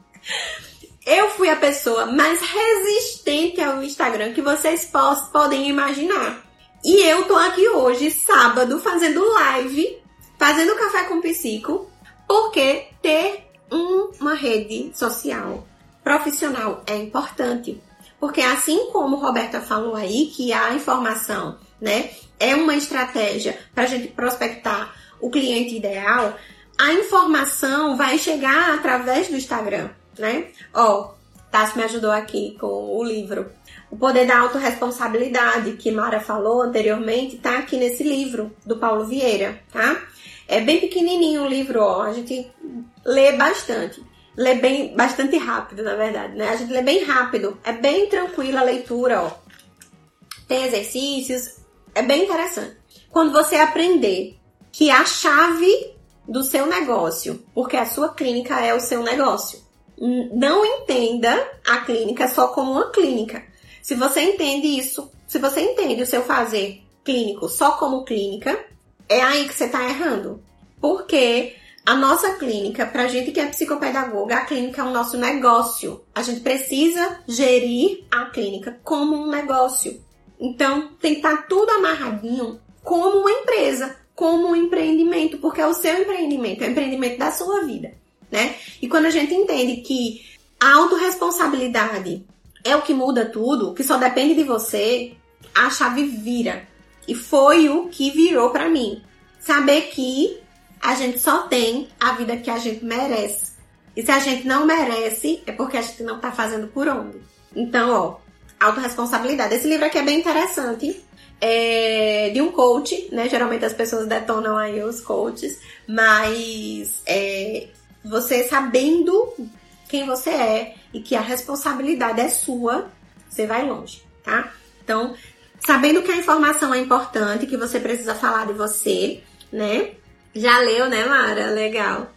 Eu fui a pessoa mais resistente ao Instagram que vocês podem imaginar. E eu tô aqui hoje, sábado, fazendo live, fazendo café com psico, porque ter uma rede social profissional é importante. Porque assim como Roberta falou aí, que a informação, né, é uma estratégia para a gente prospectar o cliente ideal, a informação vai chegar através do Instagram, né? Ó, Tassi me ajudou aqui com o livro. O Poder da Autoresponsabilidade, que Mara falou anteriormente, tá aqui nesse livro do Paulo Vieira, tá? É bem pequenininho o livro, ó. A gente lê bastante. Lê bem, bastante rápido, na verdade, né? A gente lê bem rápido. É bem tranquila a leitura, ó. Tem exercícios. É bem interessante. Quando você aprender que a chave do seu negócio, porque a sua clínica é o seu negócio. Não entenda a clínica só como uma clínica. Se você entende isso, se você entende o seu fazer clínico só como clínica, é aí que você está errando. Porque a nossa clínica, pra gente que é psicopedagoga, a clínica é o nosso negócio. A gente precisa gerir a clínica como um negócio. Então, tem que estar tá tudo amarradinho como uma empresa, como um empreendimento, porque é o seu empreendimento, é o empreendimento da sua vida, né? E quando a gente entende que a autorresponsabilidade é o que muda tudo, que só depende de você, a chave vira. E foi o que virou para mim. Saber que a gente só tem a vida que a gente merece. E se a gente não merece, é porque a gente não tá fazendo por onde. Então, ó, autorresponsabilidade. Esse livro aqui é bem interessante. É de um coach, né? Geralmente as pessoas detonam aí os coaches, mas é, você sabendo quem você é e que a responsabilidade é sua, você vai longe, tá? Então, sabendo que a informação é importante, que você precisa falar de você, né? Já leu, né, Mara? Legal.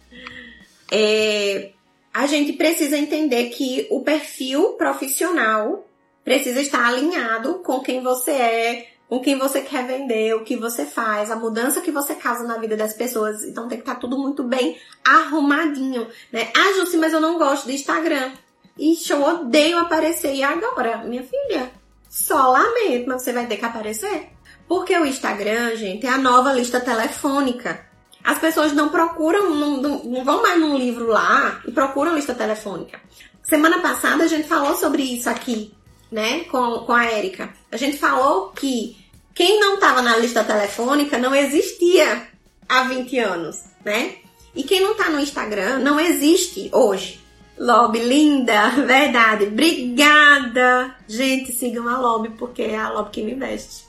É, a gente precisa entender que o perfil profissional precisa estar alinhado com quem você é, com quem você quer vender, o que você faz, a mudança que você causa na vida das pessoas. Então tem que estar tudo muito bem arrumadinho, né? Ah, Jussi, mas eu não gosto do Instagram. Ixi, eu odeio aparecer. E agora, minha filha? Só lamento, mas você vai ter que aparecer. Porque o Instagram, gente, é a nova lista telefônica. As pessoas não procuram, não, não, não vão mais num livro lá e procuram lista telefônica. Semana passada a gente falou sobre isso aqui, né, com, com a Érica. A gente falou que quem não estava na lista telefônica não existia há 20 anos, né? E quem não tá no Instagram não existe hoje. Lobby, linda, verdade. Obrigada. Gente, sigam a Lobby porque é a Lobby que me veste.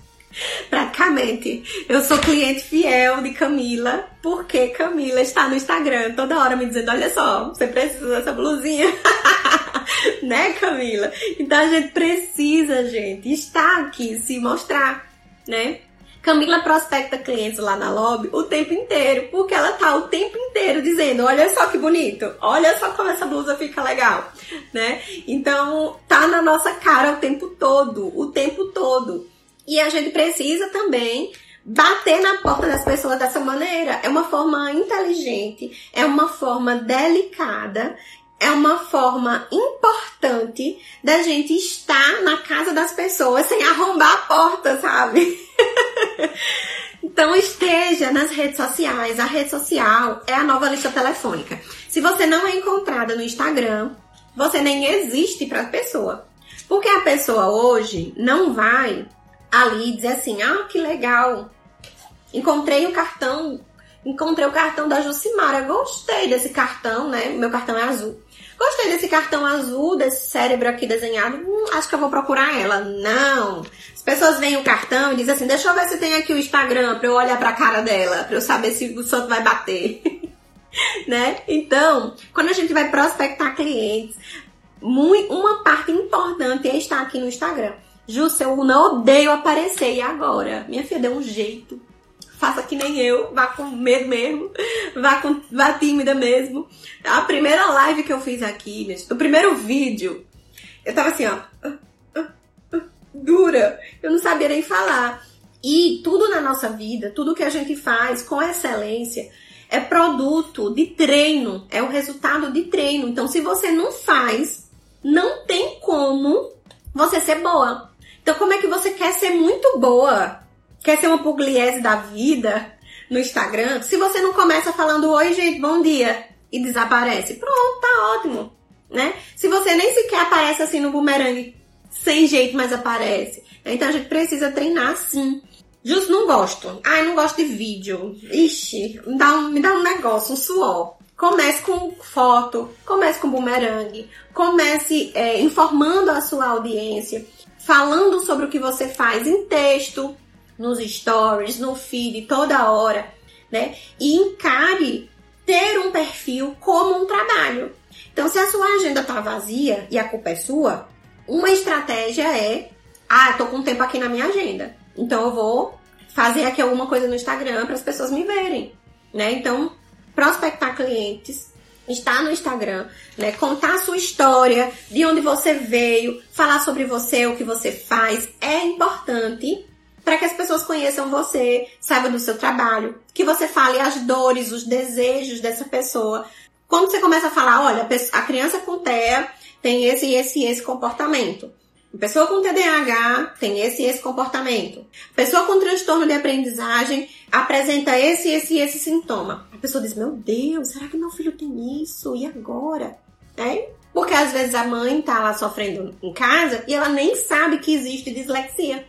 Praticamente. Eu sou cliente fiel de Camila, porque Camila está no Instagram toda hora me dizendo: olha só, você precisa dessa blusinha. né, Camila? Então a gente precisa, gente, estar aqui, se mostrar, né? Camila prospecta clientes lá na lobby o tempo inteiro, porque ela tá o tempo inteiro dizendo: olha só que bonito, olha só como essa blusa fica legal, né? Então tá na nossa cara o tempo todo, o tempo todo. E a gente precisa também bater na porta das pessoas dessa maneira. É uma forma inteligente, é uma forma delicada, é uma forma importante da gente estar na casa das pessoas sem arrombar a porta, sabe? então esteja nas redes sociais. A rede social é a nova lista telefônica. Se você não é encontrada no Instagram, você nem existe para a pessoa. Porque a pessoa hoje não vai ali dizer assim: ah, que legal, encontrei o cartão, encontrei o cartão da Jucimara, gostei desse cartão, né? Meu cartão é azul. Gostei desse cartão azul, desse cérebro aqui desenhado, hum, acho que eu vou procurar ela. Não. As pessoas veem o cartão e dizem assim: deixa eu ver se tem aqui o Instagram pra eu olhar pra cara dela, pra eu saber se o santo vai bater. né? Então, quando a gente vai prospectar clientes, muito, uma parte importante é estar aqui no Instagram. Justo, eu não odeio aparecer. E agora? Minha filha deu um jeito. Faça que nem eu, vá com medo mesmo, vá, com, vá tímida mesmo. A primeira live que eu fiz aqui, o primeiro vídeo, eu tava assim, ó, dura, eu não sabia nem falar. E tudo na nossa vida, tudo que a gente faz com excelência, é produto de treino, é o resultado de treino. Então, se você não faz, não tem como você ser boa. Então, como é que você quer ser muito boa? Quer ser uma pugliese da vida no Instagram? Se você não começa falando oi, gente, bom dia e desaparece, pronto, tá ótimo, né? Se você nem sequer aparece assim no bumerangue, sem jeito, mas aparece. Então a gente precisa treinar sim. Justo não gosto. Ai, não gosto de vídeo. Ixi, me dá um, me dá um negócio, um suor. Comece com foto, comece com bumerangue, comece é, informando a sua audiência falando sobre o que você faz em texto, nos stories, no feed, toda hora, né? E encare ter um perfil como um trabalho. Então, se a sua agenda tá vazia e a culpa é sua, uma estratégia é: ah, tô com tempo aqui na minha agenda, então eu vou fazer aqui alguma coisa no Instagram para as pessoas me verem, né? Então, prospectar clientes estar no Instagram, né? Contar a sua história, de onde você veio, falar sobre você, o que você faz, é importante para que as pessoas conheçam você, saibam do seu trabalho, que você fale as dores, os desejos dessa pessoa. Quando você começa a falar, olha, a criança com TEA tem esse, esse, esse comportamento. Pessoa com TDAH tem esse esse comportamento. Pessoa com transtorno de aprendizagem apresenta esse esse esse sintoma. A pessoa diz: Meu Deus, será que meu filho tem isso? E agora? É? Porque às vezes a mãe tá lá sofrendo em casa e ela nem sabe que existe dislexia.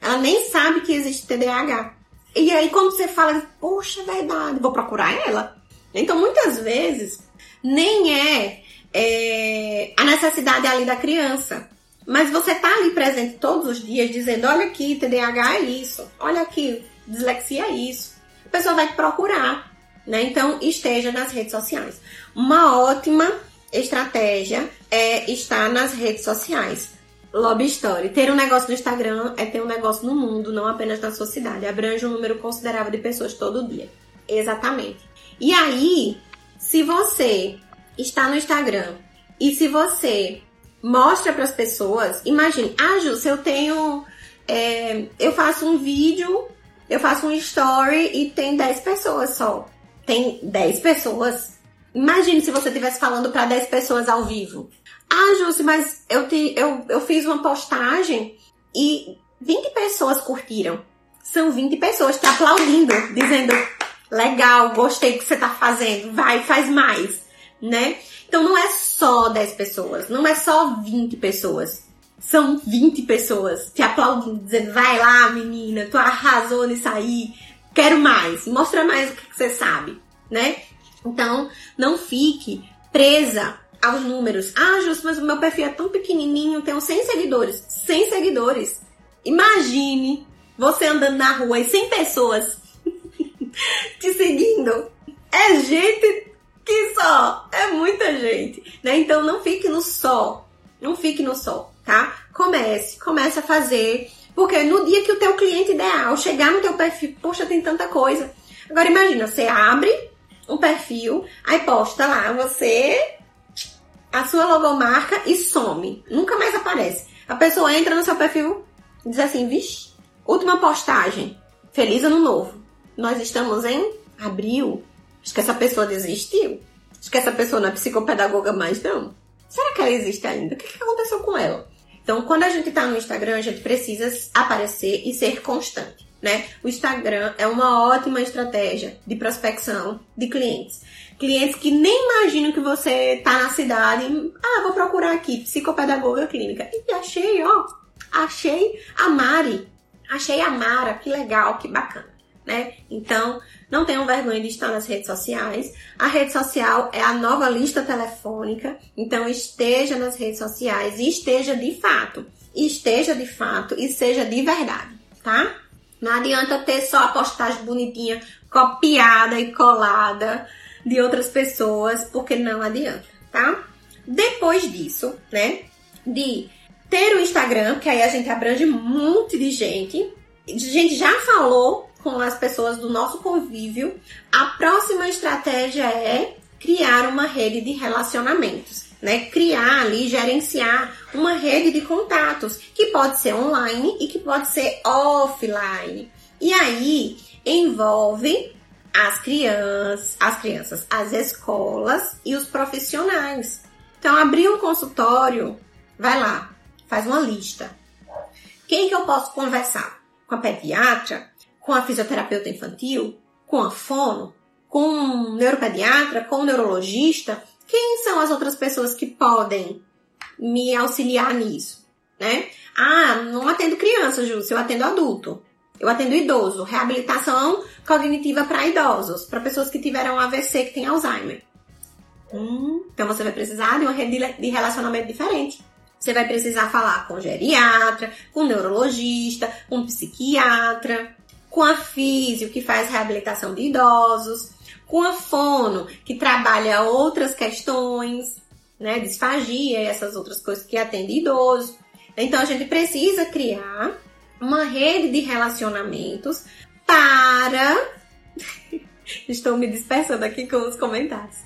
Ela nem sabe que existe TDAH. E aí quando você fala, poxa, é verdade, vou procurar ela. Então muitas vezes nem é, é a necessidade ali da criança. Mas você tá ali presente todos os dias dizendo, olha aqui, TDAH é isso, olha aqui, dislexia é isso. A pessoa vai te procurar, né? Então esteja nas redes sociais. Uma ótima estratégia é estar nas redes sociais. Lobby Story. Ter um negócio no Instagram é ter um negócio no mundo, não apenas na sua cidade. Abrange um número considerável de pessoas todo dia. Exatamente. E aí, se você está no Instagram e se você mostra para as pessoas, imagine, ah, Ju, se eu tenho. É, eu faço um vídeo, eu faço um story e tem 10 pessoas só. Tem 10 pessoas. Imagine se você estivesse falando para 10 pessoas ao vivo. Ah, Jússi, mas eu, te, eu, eu fiz uma postagem e 20 pessoas curtiram. São 20 pessoas te aplaudindo, dizendo: legal, gostei do que você tá fazendo, vai, faz mais, né? Então não é só 10 pessoas, não é só 20 pessoas. São 20 pessoas te aplaudindo, dizendo: vai lá, menina, tu arrasou nisso aí, quero mais, mostra mais o que você sabe, né? Então, não fique presa aos números. Ah, Justo, mas o meu perfil é tão pequenininho, tenho 100 seguidores. 100 seguidores. Imagine você andando na rua e 100 pessoas te seguindo. É gente que só, é muita gente, né? Então não fique no só, não fique no só, tá? Comece, comece a fazer, porque no dia que o teu cliente ideal chegar no teu perfil, poxa, tem tanta coisa. Agora imagina, você abre um perfil, aí posta lá, você a sua logomarca e some, nunca mais aparece. A pessoa entra no seu perfil diz assim, vixe, última postagem, feliz ano novo. Nós estamos em abril, Acho que essa pessoa desistiu. Acho que essa pessoa não é psicopedagoga mais, não. Será que ela existe ainda? O que, que aconteceu com ela? Então, quando a gente tá no Instagram, a gente precisa aparecer e ser constante, né? O Instagram é uma ótima estratégia de prospecção de clientes. Clientes que nem imaginam que você tá na cidade. Ah, vou procurar aqui, psicopedagoga clínica. E achei, ó. Achei a Mari. Achei a Mara. Que legal, que bacana né? Então, não tenham vergonha de estar nas redes sociais. A rede social é a nova lista telefônica, então esteja nas redes sociais e esteja de fato. Esteja de fato e seja de verdade, tá? Não adianta ter só a postagem bonitinha, copiada e colada de outras pessoas, porque não adianta, tá? Depois disso, né, de ter o Instagram, que aí a gente abrange um monte de gente. A gente já falou com as pessoas do nosso convívio, a próxima estratégia é criar uma rede de relacionamentos. Né, criar ali, gerenciar uma rede de contatos que pode ser online e que pode ser offline. E aí envolve as crianças, as crianças, as escolas e os profissionais. Então, abrir um consultório, vai lá, faz uma lista. Quem que eu posso conversar? Com a pediatra? Com a fisioterapeuta infantil, com a fono, com um neuropediatra, com um neurologista, quem são as outras pessoas que podem me auxiliar nisso, né? Ah, não atendo criança, Júlio, eu atendo adulto. Eu atendo idoso, reabilitação cognitiva para idosos, para pessoas que tiveram AVC, que têm Alzheimer. Hum, então você vai precisar de uma rede de relacionamento diferente. Você vai precisar falar com geriatra, com neurologista, com psiquiatra, com a Físio, que faz reabilitação de idosos, com a Fono, que trabalha outras questões, né, disfagia e essas outras coisas que atende idosos. Então a gente precisa criar uma rede de relacionamentos para Estou me dispersando aqui com os comentários.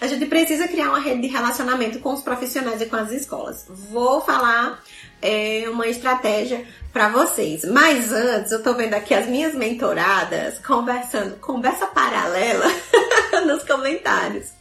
A gente precisa criar uma rede de relacionamento com os profissionais e com as escolas. Vou falar é, uma estratégia para vocês. Mas antes, eu tô vendo aqui as minhas mentoradas conversando, conversa paralela nos comentários,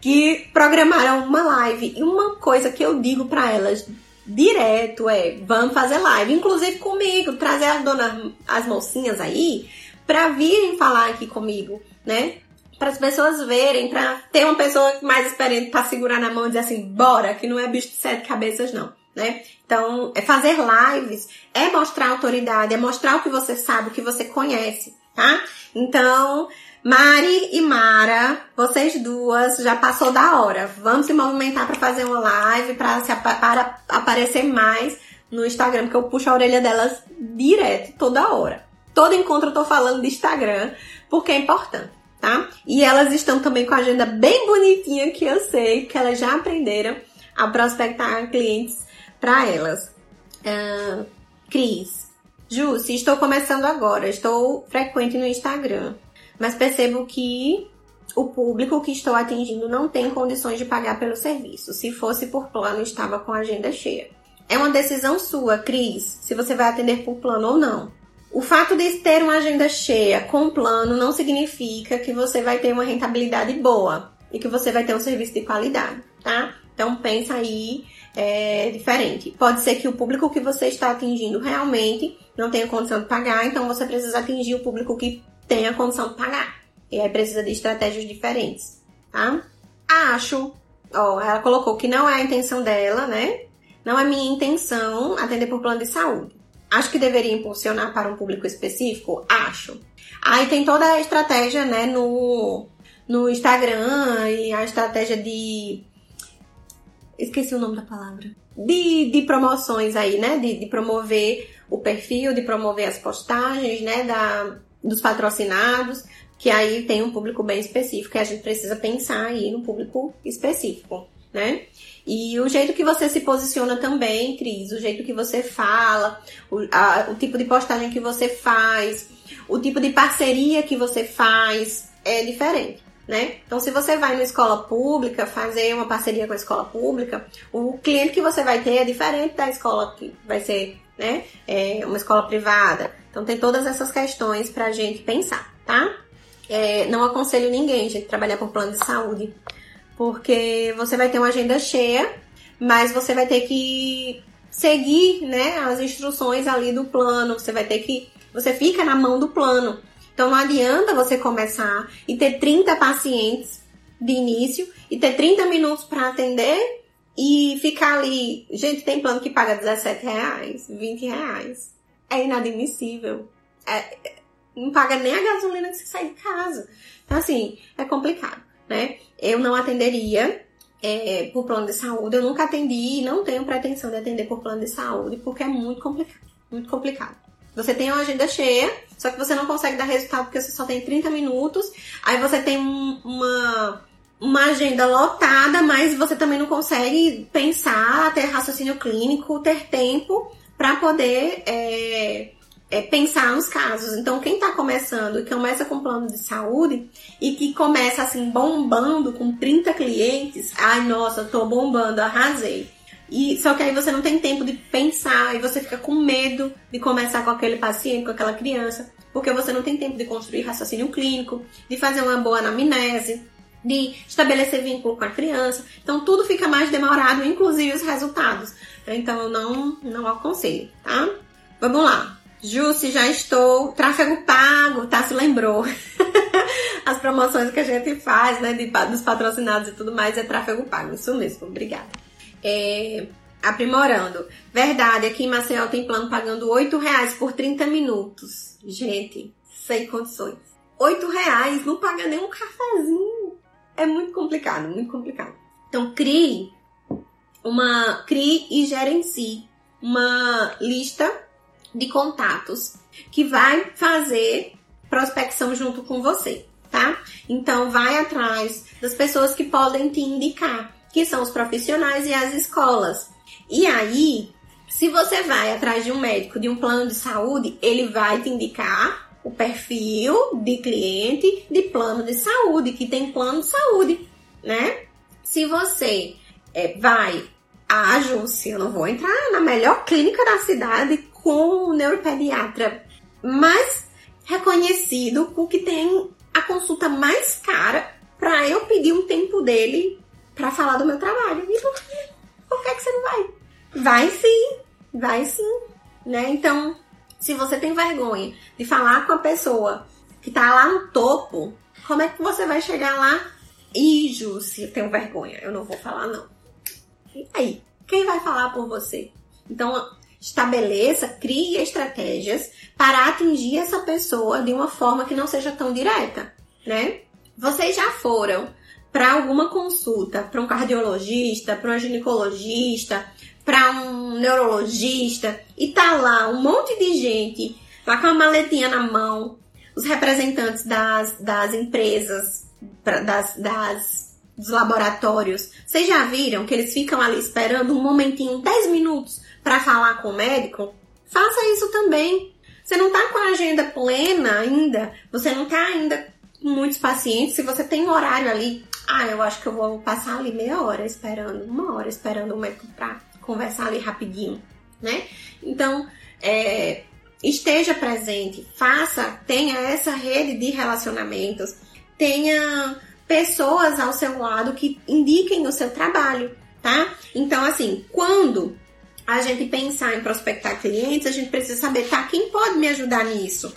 que programaram uma live. E uma coisa que eu digo para elas direto é: vamos fazer live, inclusive comigo, trazer as donas, as mocinhas aí, para virem falar aqui comigo, né? Para as pessoas verem, para ter uma pessoa mais experiente para segurar na mão e dizer assim: bora, que não é bicho de sete cabeças, não né? Então, é fazer lives é mostrar autoridade, é mostrar o que você sabe, o que você conhece, tá? Então, Mari e Mara, vocês duas já passou da hora. Vamos se movimentar para fazer uma live para para aparecer mais no Instagram, porque eu puxo a orelha delas direto toda hora. Todo encontro eu tô falando de Instagram, porque é importante, tá? E elas estão também com a agenda bem bonitinha que eu sei que elas já aprenderam a prospectar clientes para elas. Uh, Cris, Jussi, estou começando agora, estou frequente no Instagram, mas percebo que o público que estou atingindo não tem condições de pagar pelo serviço. Se fosse por plano, estava com a agenda cheia. É uma decisão sua, Cris, se você vai atender por plano ou não. O fato de ter uma agenda cheia com plano não significa que você vai ter uma rentabilidade boa e que você vai ter um serviço de qualidade, tá? Então pensa aí é, diferente. Pode ser que o público que você está atingindo realmente não tenha condição de pagar, então você precisa atingir o público que tem a condição de pagar. E aí precisa de estratégias diferentes, tá? Acho, ó, ela colocou que não é a intenção dela, né? Não é minha intenção atender por plano de saúde. Acho que deveria impulsionar para um público específico? Acho. Aí tem toda a estratégia, né, no, no Instagram e a estratégia de esqueci o nome da palavra. De, de promoções aí, né? De, de promover o perfil, de promover as postagens, né? Da, dos patrocinados, que aí tem um público bem específico e a gente precisa pensar aí no público específico, né? E o jeito que você se posiciona também, Cris, o jeito que você fala, o, a, o tipo de postagem que você faz, o tipo de parceria que você faz é diferente né? Então, se você vai numa escola pública, fazer uma parceria com a escola pública, o cliente que você vai ter é diferente da escola que vai ser, né? É uma escola privada. Então, tem todas essas questões pra gente pensar, tá? É, não aconselho ninguém, gente, trabalhar por plano de saúde, porque você vai ter uma agenda cheia, mas você vai ter que seguir, né, as instruções ali do plano, você vai ter que, você fica na mão do plano. Então não adianta você começar e ter 30 pacientes de início e ter 30 minutos para atender e ficar ali. Gente, tem plano que paga 17 reais, 20 reais. É inadmissível. É, não paga nem a gasolina que você sai de casa. Então, assim, é complicado, né? Eu não atenderia é, por plano de saúde. Eu nunca atendi e não tenho pretensão de atender por plano de saúde, porque é muito complicado. Muito complicado. Você tem uma agenda cheia, só que você não consegue dar resultado porque você só tem 30 minutos. Aí você tem um, uma, uma agenda lotada, mas você também não consegue pensar, ter raciocínio clínico, ter tempo para poder é, é, pensar nos casos. Então, quem está começando e começa com plano de saúde e que começa assim bombando com 30 clientes, ai nossa, tô bombando, arrasei. E só que aí você não tem tempo de pensar e você fica com medo de começar com aquele paciente, com aquela criança, porque você não tem tempo de construir raciocínio clínico, de fazer uma boa anamnese, de estabelecer vínculo com a criança. Então tudo fica mais demorado, inclusive os resultados. Então eu não, não aconselho, tá? Vamos lá. Jussi, já estou. Tráfego pago, tá? Se lembrou. As promoções que a gente faz, né? De, dos patrocinados e tudo mais é tráfego pago. Isso mesmo, obrigada é, aprimorando. Verdade, aqui em Maceió tem plano pagando 8 reais por 30 minutos. Gente, sem condições. 8 reais não paga nem um cafezinho. É muito complicado, muito complicado. Então crie uma crie e gerencie uma lista de contatos que vai fazer prospecção junto com você, tá? Então vai atrás das pessoas que podem te indicar que são os profissionais e as escolas. E aí, se você vai atrás de um médico de um plano de saúde, ele vai te indicar o perfil de cliente de plano de saúde, que tem plano de saúde, né? Se você é, vai Ah, Júcia, eu não vou entrar na melhor clínica da cidade com um neuropediatra mais reconhecido, o que tem a consulta mais cara para eu pedir um tempo dele para falar do meu trabalho. E por quê? Por que, que você não vai? Vai sim, vai sim, né? Então, se você tem vergonha de falar com a pessoa que tá lá no topo, como é que você vai chegar lá? Júcia, eu tenho vergonha, eu não vou falar não. E aí? Quem vai falar por você? Então, estabeleça, crie estratégias para atingir essa pessoa de uma forma que não seja tão direta, né? Vocês já foram para alguma consulta, para um cardiologista, para um ginecologista, para um neurologista e tá lá um monte de gente lá com a maletinha na mão, os representantes das, das empresas, das, das, dos laboratórios. Vocês já viram que eles ficam ali esperando um momentinho, 10 minutos, para falar com o médico? Faça isso também. Você não tá com a agenda plena ainda, você não tá ainda com muitos pacientes, se você tem um horário ali, ah, eu acho que eu vou passar ali meia hora esperando, uma hora esperando o médico pra conversar ali rapidinho, né? Então, é, esteja presente, faça, tenha essa rede de relacionamentos, tenha pessoas ao seu lado que indiquem o seu trabalho, tá? Então, assim, quando a gente pensar em prospectar clientes, a gente precisa saber, tá, quem pode me ajudar nisso?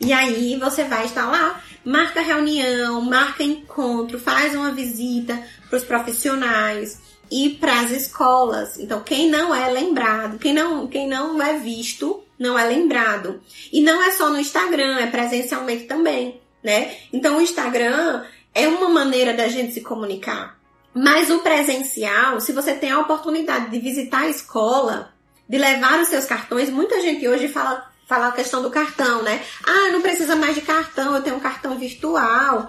E aí você vai estar lá, marca reunião, marca encontro, faz uma visita para os profissionais, e para as escolas. Então, quem não é lembrado, quem não, quem não é visto, não é lembrado. E não é só no Instagram, é presencialmente também, né? Então, o Instagram é uma maneira da gente se comunicar. Mas o presencial, se você tem a oportunidade de visitar a escola, de levar os seus cartões, muita gente hoje fala, fala a questão do cartão, né? Ah, não precisa mais de cartão, eu tenho um cartão virtual.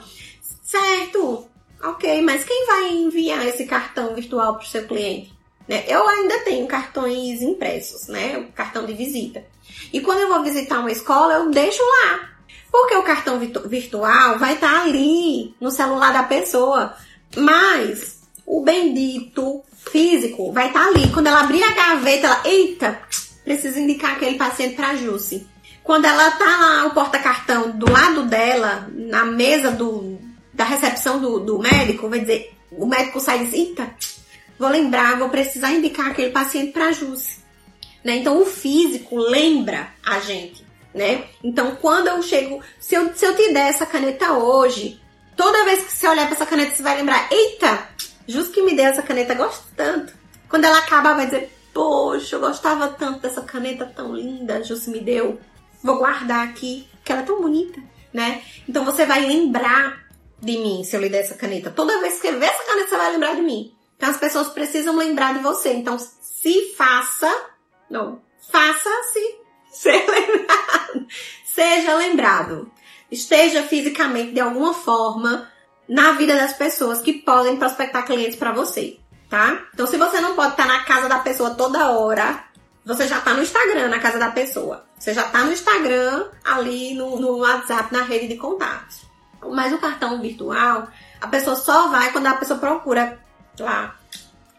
Certo, Ok, mas quem vai enviar esse cartão virtual para o seu cliente? Né? Eu ainda tenho cartões impressos, né? Cartão de visita. E quando eu vou visitar uma escola, eu deixo lá. Porque o cartão virtual vai estar tá ali no celular da pessoa. Mas o bendito físico vai estar tá ali. Quando ela abrir a gaveta, ela, eita, preciso indicar aquele paciente para Jusce. Quando ela tá lá, o porta-cartão do lado dela, na mesa do, da recepção do, do médico, vai dizer, o médico sai e diz, eita, vou lembrar, vou precisar indicar aquele paciente para Jússi. Né? Então o físico lembra a gente, né? Então quando eu chego, se eu, se eu te der essa caneta hoje, toda vez que você olhar para essa caneta, você vai lembrar, eita, justo que me deu essa caneta, gosto tanto. Quando ela acabar, vai dizer, poxa, eu gostava tanto dessa caneta tão linda, Justo me deu. Vou guardar aqui, que ela é tão bonita, né? Então você vai lembrar de mim se eu lhe der essa caneta. Toda vez que ver essa caneta, você vai lembrar de mim. Então as pessoas precisam lembrar de você. Então se faça, não, faça-se ser lembrado. Seja lembrado. Esteja fisicamente de alguma forma na vida das pessoas que podem prospectar clientes para você, tá? Então se você não pode estar na casa da pessoa toda hora, você já tá no Instagram na casa da pessoa. Você já tá no Instagram ali no, no WhatsApp na rede de contatos. Mas o cartão virtual, a pessoa só vai quando a pessoa procura lá.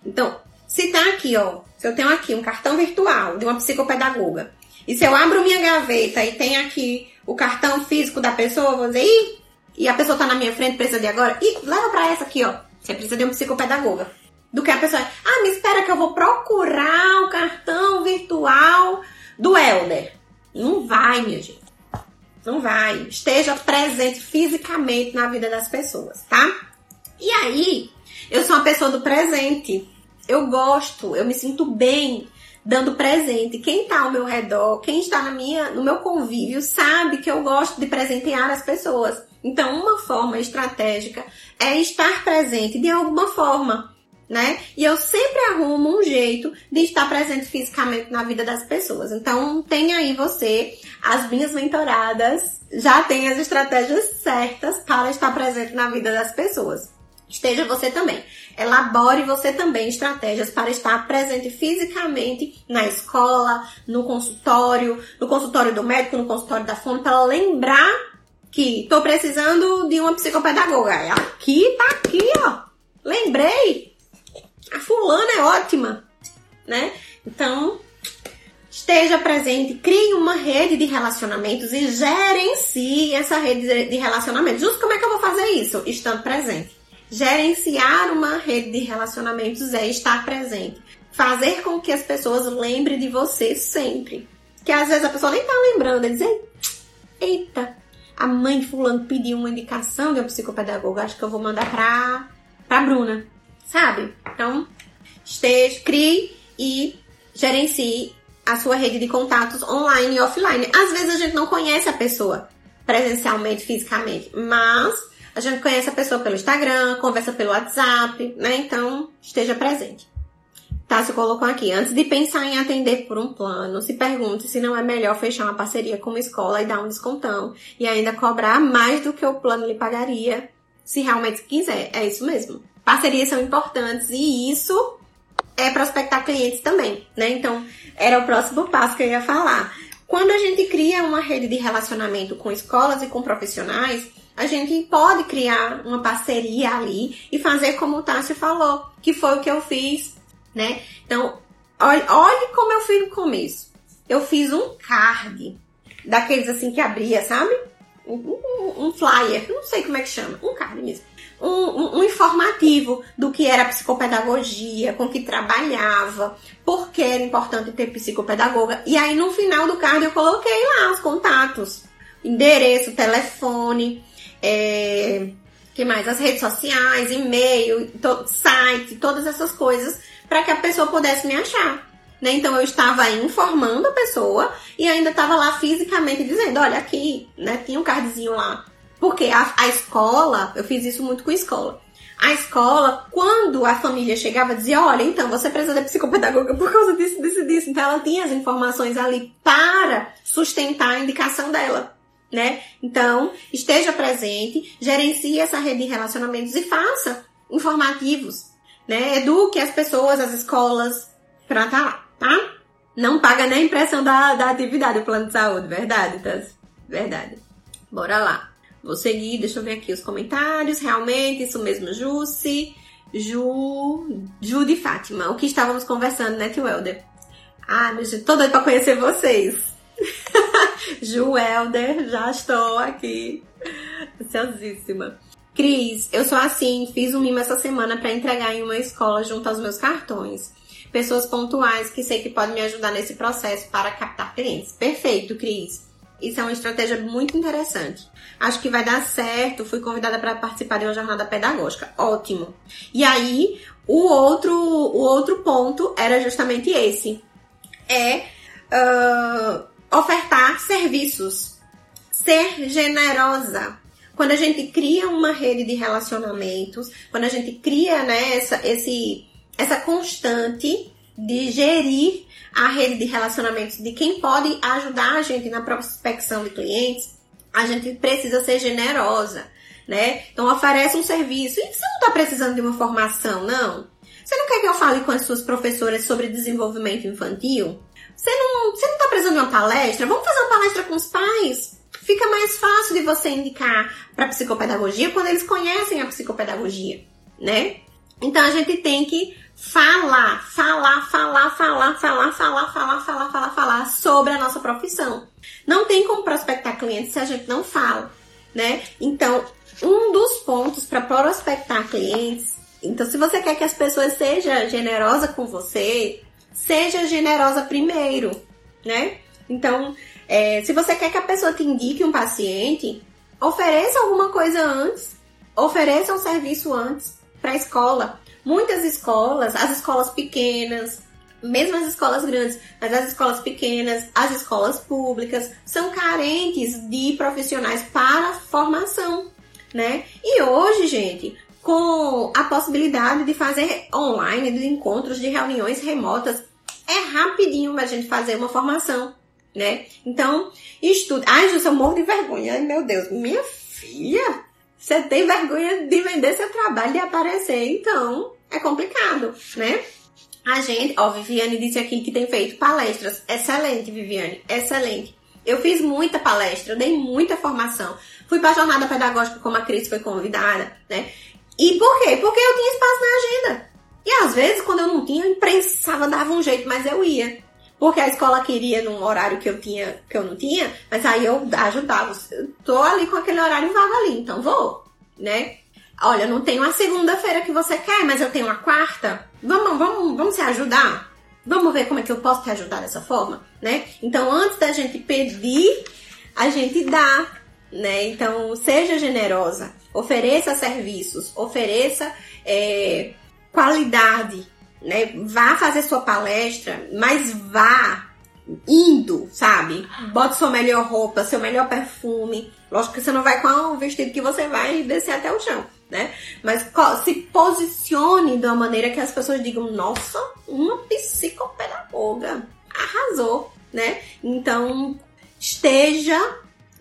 Então, se tá aqui, ó, se eu tenho aqui um cartão virtual de uma psicopedagoga, e se eu abro minha gaveta e tem aqui o cartão físico da pessoa, eu vou dizer, Ih! e a pessoa tá na minha frente, precisa de agora, e leva pra essa aqui, ó. Você precisa de um psicopedagoga. Do que a pessoa, ah, me espera que eu vou procurar o cartão virtual do Elder. Não vai, minha gente. Não vai. Esteja presente fisicamente na vida das pessoas, tá? E aí, eu sou uma pessoa do presente. Eu gosto, eu me sinto bem dando presente. Quem está ao meu redor, quem está na minha, no meu convívio, sabe que eu gosto de presentear as pessoas. Então, uma forma estratégica é estar presente de alguma forma né? E eu sempre arrumo um jeito de estar presente fisicamente na vida das pessoas. Então, tem aí você, as minhas mentoradas, já tem as estratégias certas para estar presente na vida das pessoas. Esteja você também. Elabore você também estratégias para estar presente fisicamente na escola, no consultório, no consultório do médico, no consultório da fonte, para lembrar que estou precisando de uma psicopedagoga. Aqui tá aqui, ó. Lembrei, a fulana é ótima. né? Então, esteja presente, crie uma rede de relacionamentos e gerencie essa rede de relacionamentos. Justo como é que eu vou fazer isso? Estando presente. Gerenciar uma rede de relacionamentos é estar presente. Fazer com que as pessoas lembrem de você sempre. Que às vezes a pessoa nem tá lembrando, é dizer, eita, a mãe de fulano pediu uma indicação de um psicopedagogo, acho que eu vou mandar pra, pra Bruna. Sabe? Então, esteja, crie e gerencie a sua rede de contatos online e offline. Às vezes a gente não conhece a pessoa presencialmente, fisicamente, mas a gente conhece a pessoa pelo Instagram, conversa pelo WhatsApp, né? Então, esteja presente. Tássio colocou aqui, antes de pensar em atender por um plano, se pergunte se não é melhor fechar uma parceria com uma escola e dar um descontão e ainda cobrar mais do que o plano lhe pagaria, se realmente quiser. É isso mesmo. Parcerias são importantes e isso é prospectar clientes também, né? Então, era o próximo passo que eu ia falar. Quando a gente cria uma rede de relacionamento com escolas e com profissionais, a gente pode criar uma parceria ali e fazer como o Tássio falou, que foi o que eu fiz né? Então, olhe, olhe como eu fiz no começo. Eu fiz um card, daqueles assim que abria, sabe? Um, um, um flyer, não sei como é que chama, um card mesmo. Um, um, informativo do que era psicopedagogia, com que trabalhava, por que era importante ter psicopedagoga. E aí no final do card eu coloquei lá os contatos, endereço, telefone, é, que mais? As redes sociais, e-mail, to, site, todas essas coisas para que a pessoa pudesse me achar. Né? Então eu estava informando a pessoa e ainda estava lá fisicamente dizendo, olha aqui, né? Tinha um cardzinho lá. Porque a, a escola, eu fiz isso muito com a escola. A escola, quando a família chegava, dizia, olha, então você precisa de psicopedagoga por causa disso, disso, disso. Então ela tinha as informações ali para sustentar a indicação dela. Né? Então, esteja presente, gerencie essa rede de relacionamentos e faça informativos né? Eduque as pessoas, as escolas, pra estar tá lá, tá? Não paga nem a impressão da, da atividade, o plano de saúde, verdade, tá? Verdade. Bora lá. Vou seguir, deixa eu ver aqui os comentários. Realmente, isso mesmo, Jussi. Ju, Ju de Fátima. O que estávamos conversando, né, Tio Helder? Ah, meu Deus, tô doido pra conhecer vocês. Ju Helder, já estou aqui. Ansiosíssima. Cris, eu sou assim, fiz um mimo essa semana para entregar em uma escola junto aos meus cartões. Pessoas pontuais que sei que podem me ajudar nesse processo para captar clientes. Perfeito, Cris. Isso é uma estratégia muito interessante. Acho que vai dar certo. Fui convidada para participar de uma jornada pedagógica. Ótimo. E aí, o outro, o outro ponto era justamente esse. É uh, ofertar serviços. Ser generosa quando a gente cria uma rede de relacionamentos, quando a gente cria né, essa, esse, essa constante de gerir a rede de relacionamentos de quem pode ajudar a gente na prospecção de clientes, a gente precisa ser generosa, né? Então oferece um serviço. E você não está precisando de uma formação, não? Você não quer que eu fale com as suas professoras sobre desenvolvimento infantil? Você não, você não tá precisando de uma palestra? Vamos fazer uma palestra com os pais? fica mais fácil de você indicar para psicopedagogia quando eles conhecem a psicopedagogia, né? Então a gente tem que falar, falar, falar, falar, falar, falar, falar, falar, falar, falar sobre a nossa profissão. Não tem como prospectar clientes se a gente não fala, né? Então, um dos pontos para prospectar clientes, então se você quer que as pessoas sejam generosas com você, seja generosa primeiro, né? Então, é, se você quer que a pessoa te indique um paciente, ofereça alguma coisa antes, ofereça um serviço antes para a escola. Muitas escolas, as escolas pequenas, mesmo as escolas grandes, mas as escolas pequenas, as escolas públicas, são carentes de profissionais para formação, né? E hoje, gente, com a possibilidade de fazer online, de encontros, de reuniões remotas, é rapidinho a gente fazer uma formação né? Então, estude. Ai, Júlia, eu morro de vergonha. Ai, meu Deus, minha filha, você tem vergonha de vender seu trabalho e aparecer, então é complicado, né? A gente, ó, Viviane disse aqui que tem feito palestras. Excelente, Viviane, excelente. Eu fiz muita palestra, dei muita formação. Fui pra jornada pedagógica como a Cris foi convidada, né? E por quê? Porque eu tinha espaço na agenda. E às vezes, quando eu não tinha, eu imprensava, dava um jeito, mas eu ia. Porque a escola queria num horário que eu tinha, que eu não tinha, mas aí eu ajudava. Eu tô ali com aquele horário vago ali, então vou, né? Olha, não tenho a segunda-feira que você quer, mas eu tenho a quarta. Vamos, vamos, vamos se ajudar? Vamos ver como é que eu posso te ajudar dessa forma, né? Então, antes da gente pedir, a gente dá, né? Então, seja generosa, ofereça serviços, ofereça é, qualidade, né? Vá fazer sua palestra, mas vá indo, sabe? Bote sua melhor roupa, seu melhor perfume. Lógico que você não vai com o vestido que você vai descer até o chão, né? Mas se posicione de uma maneira que as pessoas digam: nossa, uma psicopedagoga arrasou, né? Então, esteja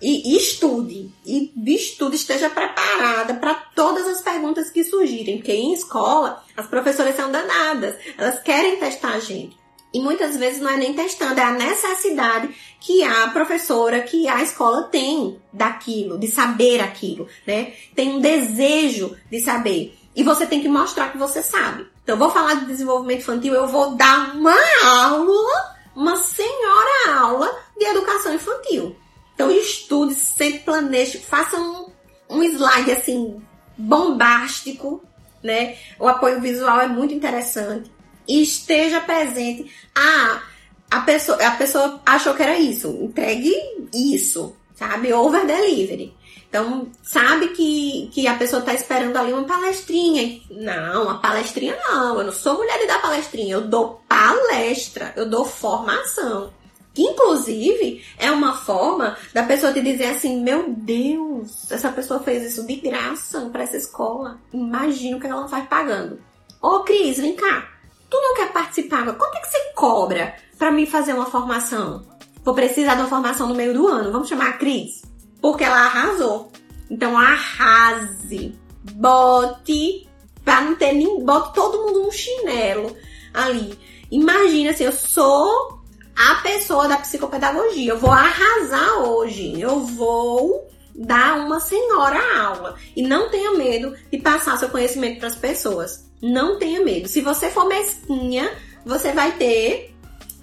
e, estude. E estude, esteja preparada para todas as perguntas que surgirem. Porque em escola, as professoras são danadas. Elas querem testar a gente. E muitas vezes não é nem testando, é a necessidade que a professora, que a escola tem daquilo, de saber aquilo, né? Tem um desejo de saber. E você tem que mostrar que você sabe. Então, vou falar de desenvolvimento infantil, eu vou dar uma aula, uma senhora aula de educação infantil. Então estude, sempre planeje, faça um, um slide assim bombástico, né? O apoio visual é muito interessante. Esteja presente. Ah, a pessoa, a pessoa achou que era isso. Entregue isso, sabe? Over delivery. Então, sabe que, que a pessoa tá esperando ali uma palestrinha. Não, a palestrinha não. Eu não sou mulher de dar palestrinha. Eu dou palestra. Eu dou formação. Que inclusive é uma forma da pessoa te dizer assim: Meu Deus, essa pessoa fez isso de graça para essa escola. Imagina o que ela faz pagando. Ô Cris, vem cá. Tu não quer participar? Quanto é que você cobra para mim fazer uma formação? Vou precisar de uma formação no meio do ano. Vamos chamar a Cris? Porque ela arrasou. Então arrase. Bote para não ter nem. Bote todo mundo no chinelo ali. Imagina assim, eu sou a pessoa da psicopedagogia. Eu vou arrasar hoje. Eu vou dar uma senhora aula. E não tenha medo de passar seu conhecimento para as pessoas. Não tenha medo. Se você for mesquinha, você vai ter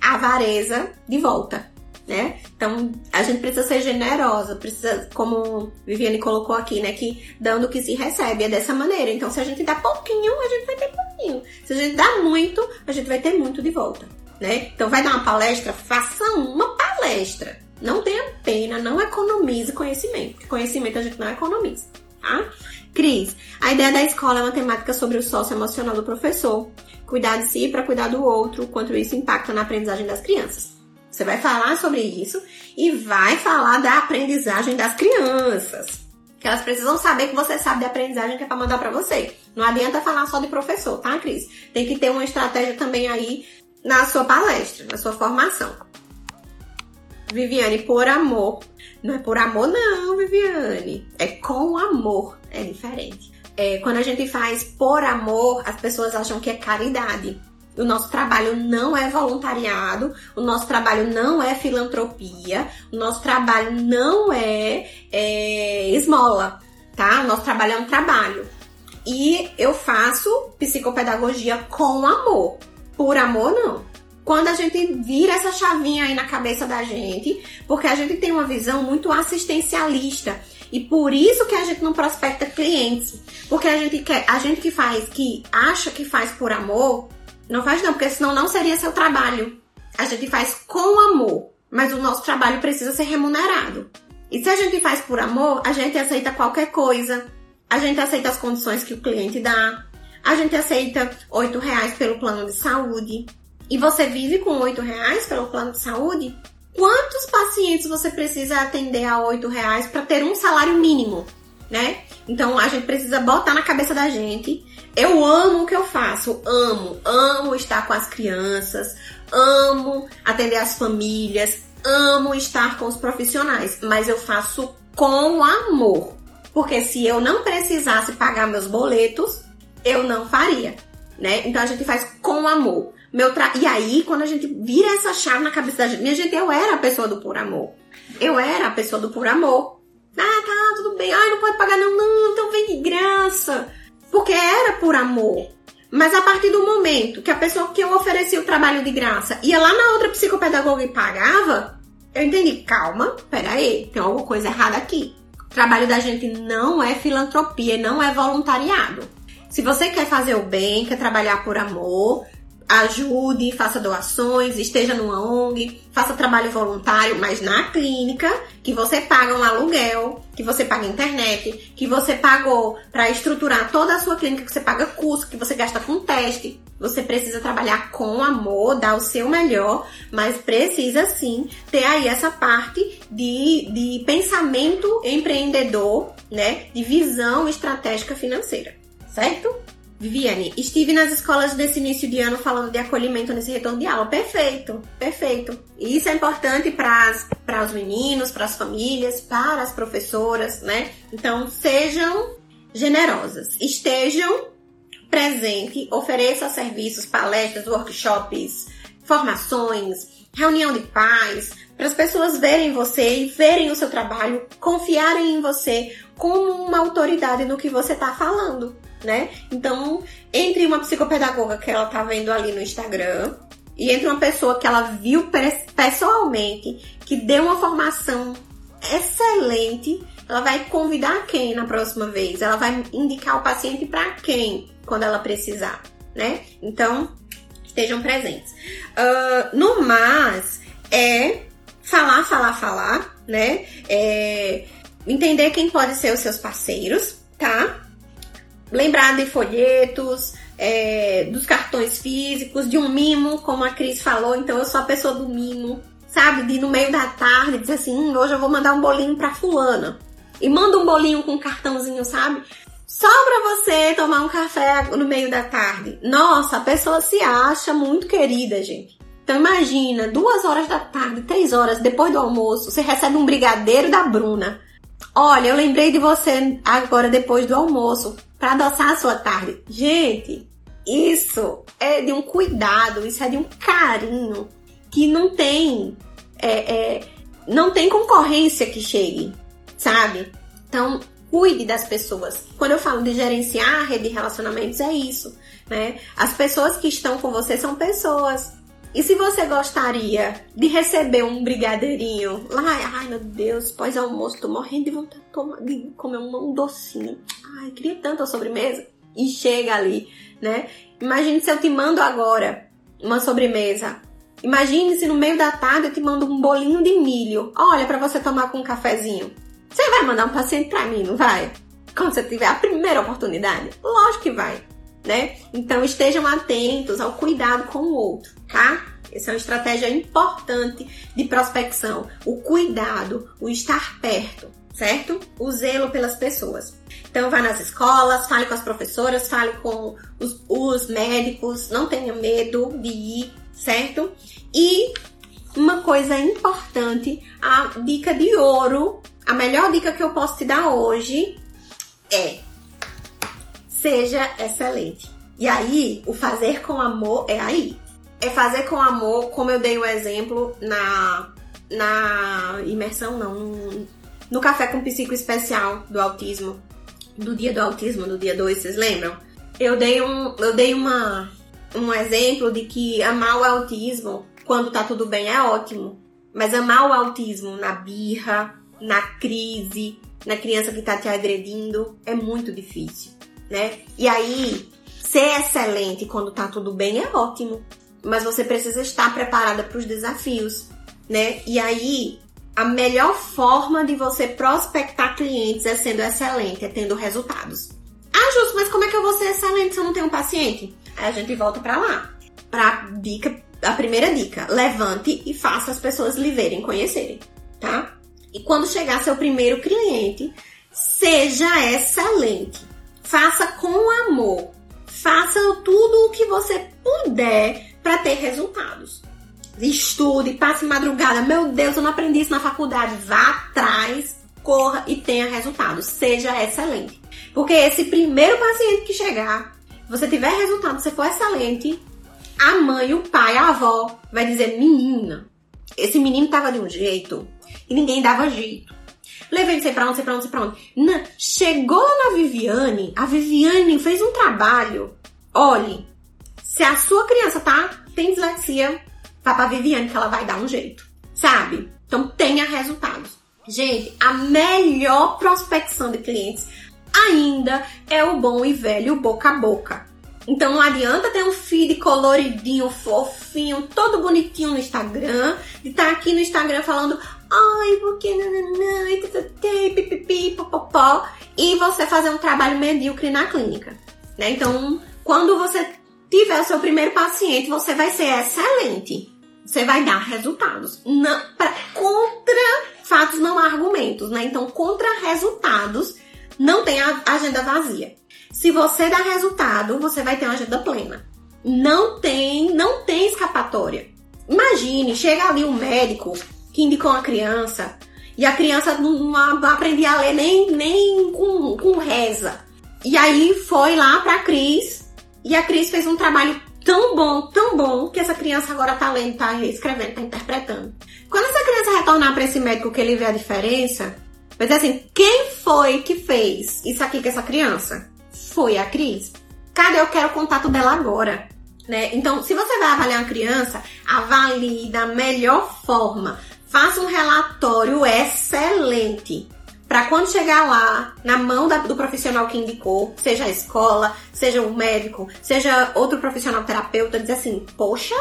a avareza de volta. Né? Então, a gente precisa ser generosa, precisa, como Viviane colocou aqui, né, que dando o que se recebe é dessa maneira. Então, se a gente dá pouquinho, a gente vai ter pouquinho. Se a gente dá muito, a gente vai ter muito de volta né? Então vai dar uma palestra, faça uma palestra. Não tenha pena, não economize conhecimento. Conhecimento a gente não economiza, tá? Cris, a ideia da escola é uma temática sobre o sócio emocional do professor. Cuidar de si para cuidar do outro, quanto isso impacta na aprendizagem das crianças. Você vai falar sobre isso e vai falar da aprendizagem das crianças. Que elas precisam saber que você sabe da aprendizagem que é para mandar para você. Não adianta falar só de professor, tá, Cris? Tem que ter uma estratégia também aí na sua palestra, na sua formação. Viviane, por amor. Não é por amor, não, Viviane. É com amor. É diferente. É, quando a gente faz por amor, as pessoas acham que é caridade. O nosso trabalho não é voluntariado, o nosso trabalho não é filantropia, o nosso trabalho não é, é esmola, tá? O nosso trabalho é um trabalho. E eu faço psicopedagogia com amor. Por amor, não. Quando a gente vira essa chavinha aí na cabeça da gente, porque a gente tem uma visão muito assistencialista. E por isso que a gente não prospecta clientes. Porque a gente quer, a gente que faz, que acha que faz por amor, não faz não, porque senão não seria seu trabalho. A gente faz com amor, mas o nosso trabalho precisa ser remunerado. E se a gente faz por amor, a gente aceita qualquer coisa. A gente aceita as condições que o cliente dá. A gente aceita oito reais pelo plano de saúde. E você vive com oito reais pelo plano de saúde? Quantos pacientes você precisa atender a oito reais para ter um salário mínimo, né? Então a gente precisa botar na cabeça da gente. Eu amo o que eu faço, amo, amo estar com as crianças, amo atender as famílias, amo estar com os profissionais, mas eu faço com amor. Porque se eu não precisasse pagar meus boletos, eu não faria, né? Então a gente faz com amor. Meu tra... E aí, quando a gente vira essa chave na cabeça da gente, minha gente, eu era a pessoa do por amor. Eu era a pessoa do por amor. Ah, tá, tudo bem. Ai, não pode pagar não, não, então vem de graça. Porque era por amor. Mas a partir do momento que a pessoa que eu oferecia o trabalho de graça ia lá na outra psicopedagoga e pagava, eu entendi, calma, peraí, tem alguma coisa errada aqui. O trabalho da gente não é filantropia, não é voluntariado. Se você quer fazer o bem, quer trabalhar por amor, ajude, faça doações, esteja numa ONG, faça trabalho voluntário, mas na clínica, que você paga um aluguel, que você paga internet, que você pagou para estruturar toda a sua clínica, que você paga curso, que você gasta com teste. Você precisa trabalhar com amor, dar o seu melhor, mas precisa sim ter aí essa parte de, de pensamento empreendedor, né? De visão estratégica financeira, certo? Viviane, estive nas escolas desse início de ano falando de acolhimento nesse retorno de aula. Perfeito, perfeito. E isso é importante para os meninos, para as famílias, para as professoras, né? Então, sejam generosas, estejam presentes, ofereçam serviços, palestras, workshops, formações, reunião de pais, para as pessoas verem você e verem o seu trabalho, confiarem em você como uma autoridade no que você está falando né? Então, entre uma psicopedagoga que ela tá vendo ali no Instagram e entre uma pessoa que ela viu pessoalmente, que deu uma formação excelente, ela vai convidar quem na próxima vez? Ela vai indicar o paciente para quem quando ela precisar, né? Então, estejam presentes. Uh, no mais, é falar, falar, falar, né? É entender quem pode ser os seus parceiros, tá? Lembrar de folhetos, é, dos cartões físicos, de um mimo, como a Cris falou. Então eu sou a pessoa do mimo, sabe? De no meio da tarde dizer assim: hum, hoje eu vou mandar um bolinho pra Fulana. E manda um bolinho com um cartãozinho, sabe? Só pra você tomar um café no meio da tarde. Nossa, a pessoa se acha muito querida, gente. Então imagina, duas horas da tarde, três horas depois do almoço, você recebe um brigadeiro da Bruna. Olha, eu lembrei de você agora depois do almoço para adoçar a sua tarde. Gente, isso é de um cuidado, isso é de um carinho que não tem, é, é, não tem concorrência que chegue, sabe? Então, cuide das pessoas. Quando eu falo de gerenciar a rede de relacionamentos, é isso, né? As pessoas que estão com você são pessoas. E se você gostaria de receber um brigadeirinho lá, ai meu Deus, pós-almoço, tô morrendo de vontade de comer um docinho. Ai, queria tanto a sobremesa. E chega ali, né? Imagine se eu te mando agora uma sobremesa. Imagine se no meio da tarde eu te mando um bolinho de milho. Olha, para você tomar com um cafezinho. Você vai mandar um paciente para mim, não vai? Quando você tiver a primeira oportunidade? Lógico que vai né? Então estejam atentos ao cuidado com o outro, tá? Essa é uma estratégia importante de prospecção. O cuidado, o estar perto, certo? O zelo pelas pessoas. Então vá nas escolas, fale com as professoras, fale com os, os médicos, não tenha medo de ir, certo? E uma coisa importante, a dica de ouro, a melhor dica que eu posso te dar hoje é seja excelente. E aí, o fazer com amor é aí. É fazer com amor, como eu dei o exemplo na, na imersão, não, no, no café com psico especial do autismo, do dia do autismo, do dia 2, vocês lembram? Eu dei um, eu dei uma, um exemplo de que amar o autismo quando tá tudo bem é ótimo, mas amar o autismo na birra, na crise, na criança que tá te agredindo é muito difícil né? E aí, ser excelente quando tá tudo bem é ótimo, mas você precisa estar preparada para os desafios, né? E aí, a melhor forma de você prospectar clientes é sendo excelente, é tendo resultados. Ah, Justo, mas como é que eu vou ser excelente se eu não tenho um paciente? Aí a gente volta para lá. Pra dica, a primeira dica, levante e faça as pessoas lhe verem, conhecerem, tá? E quando chegar seu primeiro cliente, seja excelente faça com amor. Faça tudo o que você puder para ter resultados. Estude, passe madrugada. Meu Deus, eu não aprendi isso na faculdade. Vá atrás, corra e tenha resultados. Seja excelente. Porque esse primeiro paciente que chegar, você tiver resultado, você for excelente, a mãe, o pai, a avó vai dizer: menina, esse menino tava de um jeito e ninguém dava jeito levei não sei pra onde, sei pra onde, sei pra onde. Na, chegou na Viviane, a Viviane fez um trabalho olhe, se a sua criança tá tem dislexia, vá pra Viviane que ela vai dar um jeito, sabe? Então tenha resultados. Gente, a melhor prospecção de clientes ainda é o bom e velho boca a boca. Então não adianta ter um feed coloridinho, fofinho, todo bonitinho no Instagram, e estar tá aqui no Instagram falando, ai, porque pipipi, popopó, e você fazer um trabalho medíocre na clínica. Né? Então, quando você tiver o seu primeiro paciente, você vai ser excelente. Você vai dar resultados. Não, pra, contra fatos, não há argumentos, né? Então, contra resultados, não tem agenda vazia. Se você dá resultado, você vai ter uma agenda plena. Não tem, não tem escapatória. Imagine, chega ali um médico que indicou uma criança e a criança não, não aprendia a ler nem, nem com, com reza. E aí foi lá pra Cris e a Cris fez um trabalho tão bom, tão bom, que essa criança agora tá lendo, tá escrevendo, tá interpretando. Quando essa criança retornar para esse médico que ele vê a diferença, vai dizer assim, quem foi que fez isso aqui com essa criança? Foi a Cris. Cadê eu quero o contato dela agora? Né? Então, se você vai avaliar uma criança, avalie da melhor forma. Faça um relatório excelente para quando chegar lá, na mão da, do profissional que indicou, seja a escola, seja o médico, seja outro profissional terapeuta, dizer assim: Poxa,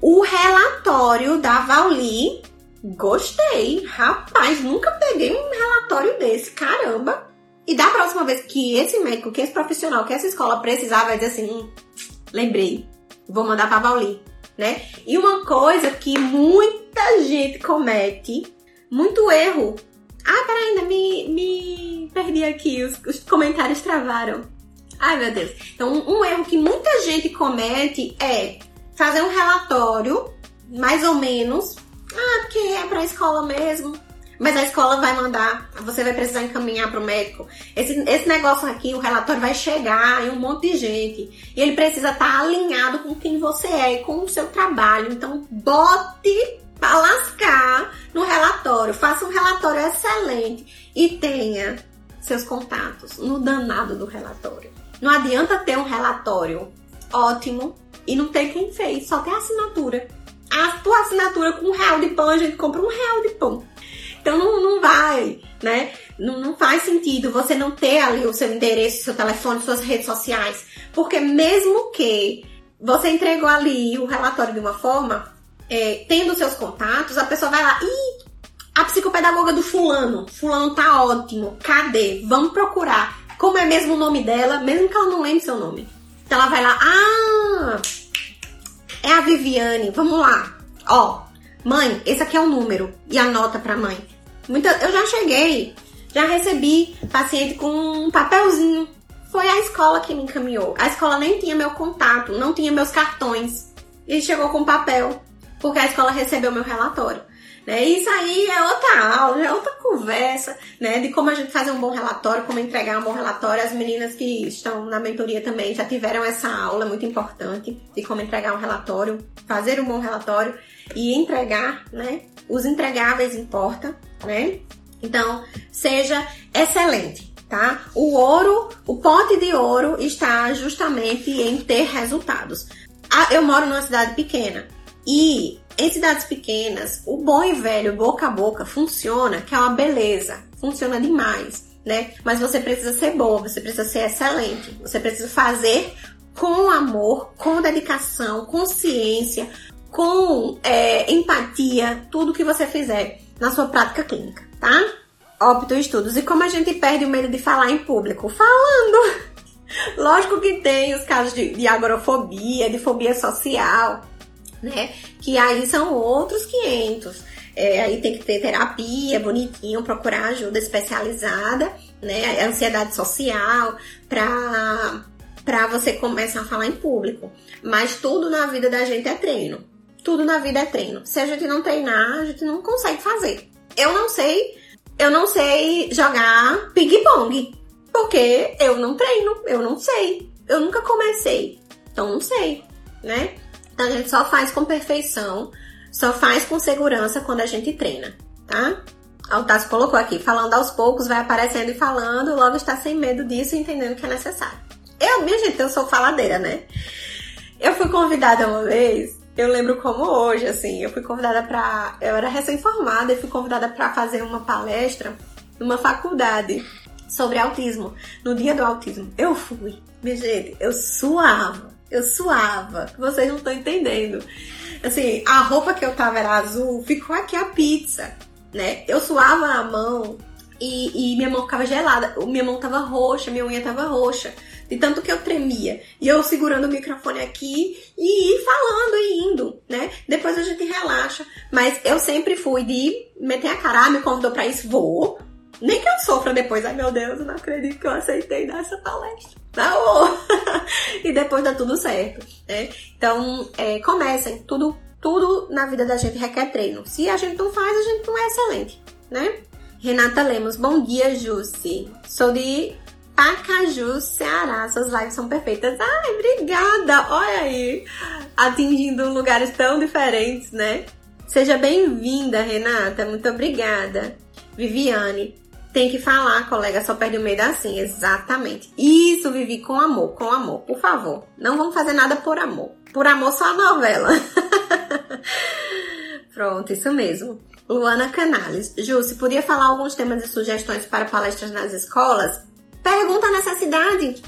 o relatório da Vali, gostei, rapaz, nunca peguei um relatório desse, caramba. E da próxima vez que esse médico, que esse profissional, que essa escola precisar, vai dizer assim: hum, lembrei, vou mandar pra Vali, né? E uma coisa que muita gente comete, muito erro ah, peraí, ainda me, me perdi aqui, os, os comentários travaram. Ai, meu Deus. Então, um, um erro que muita gente comete é fazer um relatório, mais ou menos. Ah, porque é pra escola mesmo. Mas a escola vai mandar, você vai precisar encaminhar para o médico. Esse, esse negócio aqui, o relatório vai chegar em um monte de gente. E ele precisa estar tá alinhado com quem você é e com o seu trabalho. Então, bote para lascar no relatório. Faça um relatório excelente e tenha seus contatos no danado do relatório. Não adianta ter um relatório ótimo e não ter quem fez, só tem a assinatura. A tua assinatura com um real de pão, a gente compra um real de pão. Então não, não vai, né? Não, não faz sentido você não ter ali o seu endereço, seu telefone, suas redes sociais. Porque mesmo que você entregou ali o relatório de uma forma, é, tendo seus contatos, a pessoa vai lá, ih, a psicopedagoga do fulano, fulano tá ótimo, cadê? Vamos procurar. Como é mesmo o nome dela, mesmo que ela não lembre seu nome. Então ela vai lá, ah, é a Viviane, vamos lá. Ó, mãe, esse aqui é o número. E anota pra mãe. Muita, eu já cheguei, já recebi paciente com um papelzinho. Foi a escola que me encaminhou. A escola nem tinha meu contato, não tinha meus cartões. E chegou com papel porque a escola recebeu meu relatório. Né? Isso aí é outra aula, é outra conversa, né? De como a gente fazer um bom relatório, como entregar um bom relatório. As meninas que estão na mentoria também já tiveram essa aula muito importante de como entregar um relatório, fazer um bom relatório e entregar, né? Os entregáveis importa, né? Então, seja excelente, tá? O ouro, o pote de ouro está justamente em ter resultados. Ah, eu moro numa cidade pequena. E em cidades pequenas, o bom e velho boca a boca funciona, que é uma beleza, funciona demais, né? Mas você precisa ser bom, você precisa ser excelente, você precisa fazer com amor, com dedicação, com ciência, com é, empatia, tudo que você fizer na sua prática clínica, tá? Óbito Estudos. E como a gente perde o medo de falar em público? Falando! Lógico que tem os casos de, de agorafobia, de fobia social, né? Que aí são outros 500. É, aí tem que ter terapia bonitinho, procurar ajuda especializada, né? Ansiedade social, pra, pra você começar a falar em público. Mas tudo na vida da gente é treino. Tudo na vida é treino. Se a gente não treinar, a gente não consegue fazer. Eu não sei, eu não sei jogar ping-pong. Porque eu não treino, eu não sei. Eu nunca comecei. Então não sei, né? Então a gente só faz com perfeição, só faz com segurança quando a gente treina, tá? O Tassi colocou aqui, falando aos poucos, vai aparecendo e falando, logo está sem medo disso entendendo que é necessário. Eu, minha gente, eu sou faladeira, né? Eu fui convidada uma vez, eu lembro como hoje, assim, eu fui convidada pra. Eu era recém-formada e fui convidada para fazer uma palestra numa faculdade sobre autismo, no dia do autismo. Eu fui, minha gente, eu suava, eu suava, vocês não estão entendendo. Assim, a roupa que eu tava era azul, ficou aqui a pizza, né? Eu suava a mão e, e minha mão ficava gelada, minha mão tava roxa, minha unha tava roxa de tanto que eu tremia. E eu segurando o microfone aqui e falando e indo, né? Depois a gente relaxa. Mas eu sempre fui de meter a cara, ah, me convidou pra isso, vou. Nem que eu sofra depois, ai meu Deus, eu não acredito que eu aceitei dar essa palestra. Não! e depois dá tudo certo, né? Então, é, comecem. Tudo, tudo na vida da gente requer treino. Se a gente não faz, a gente não é excelente, né? Renata Lemos, bom dia, Jussi. Sou de Pacaju, Ceará. Suas lives são perfeitas. Ai, obrigada! Olha aí, atingindo lugares tão diferentes, né? Seja bem-vinda, Renata. Muito obrigada. Viviane, tem que falar, colega, só perde o medo assim. Exatamente. Isso, Vivi, com amor, com amor. Por favor, não vamos fazer nada por amor. Por amor, só a novela. Pronto, isso mesmo. Luana Canales. Ju, se podia falar alguns temas e sugestões para palestras nas escolas? Pergunta a necessidade.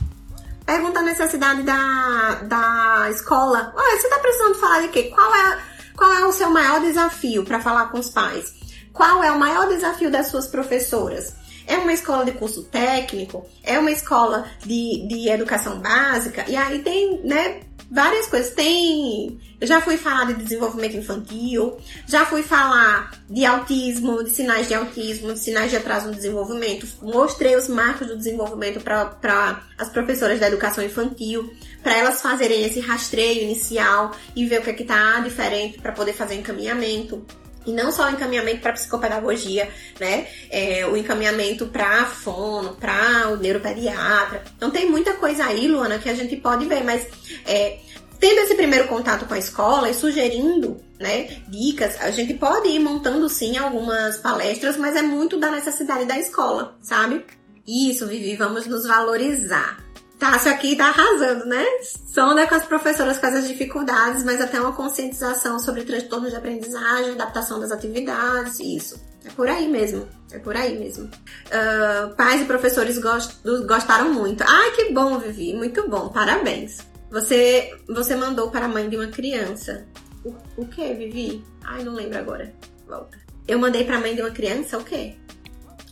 Pergunta a necessidade da, da escola. Olha, você tá precisando falar de quê? Qual é, qual é o seu maior desafio para falar com os pais? Qual é o maior desafio das suas professoras? É uma escola de curso técnico? É uma escola de, de educação básica? E aí tem, né, várias coisas. Tem. Eu já fui falar de desenvolvimento infantil, já fui falar de autismo, de sinais de autismo, de sinais de atraso no desenvolvimento. Mostrei os marcos do desenvolvimento para as professoras da educação infantil, para elas fazerem esse rastreio inicial e ver o que é que tá diferente para poder fazer encaminhamento. E não só o encaminhamento para psicopedagogia, né? É, o encaminhamento para fono, para o neuropediatra. Então tem muita coisa aí, Luana, que a gente pode ver, mas é, tendo esse primeiro contato com a escola e sugerindo né, dicas, a gente pode ir montando sim algumas palestras, mas é muito da necessidade da escola, sabe? Isso, Vivi, vamos nos valorizar. Tássio aqui tá arrasando, né? Sonda com as professoras com as dificuldades, mas até uma conscientização sobre transtornos de aprendizagem, adaptação das atividades, isso. É por aí mesmo. É por aí mesmo. Uh, pais e professores gost, gostaram muito. Ai, que bom, Vivi. Muito bom. Parabéns. Você, você mandou para a mãe de uma criança. O, o que, Vivi? Ai, não lembro agora. Volta. Eu mandei para a mãe de uma criança o quê?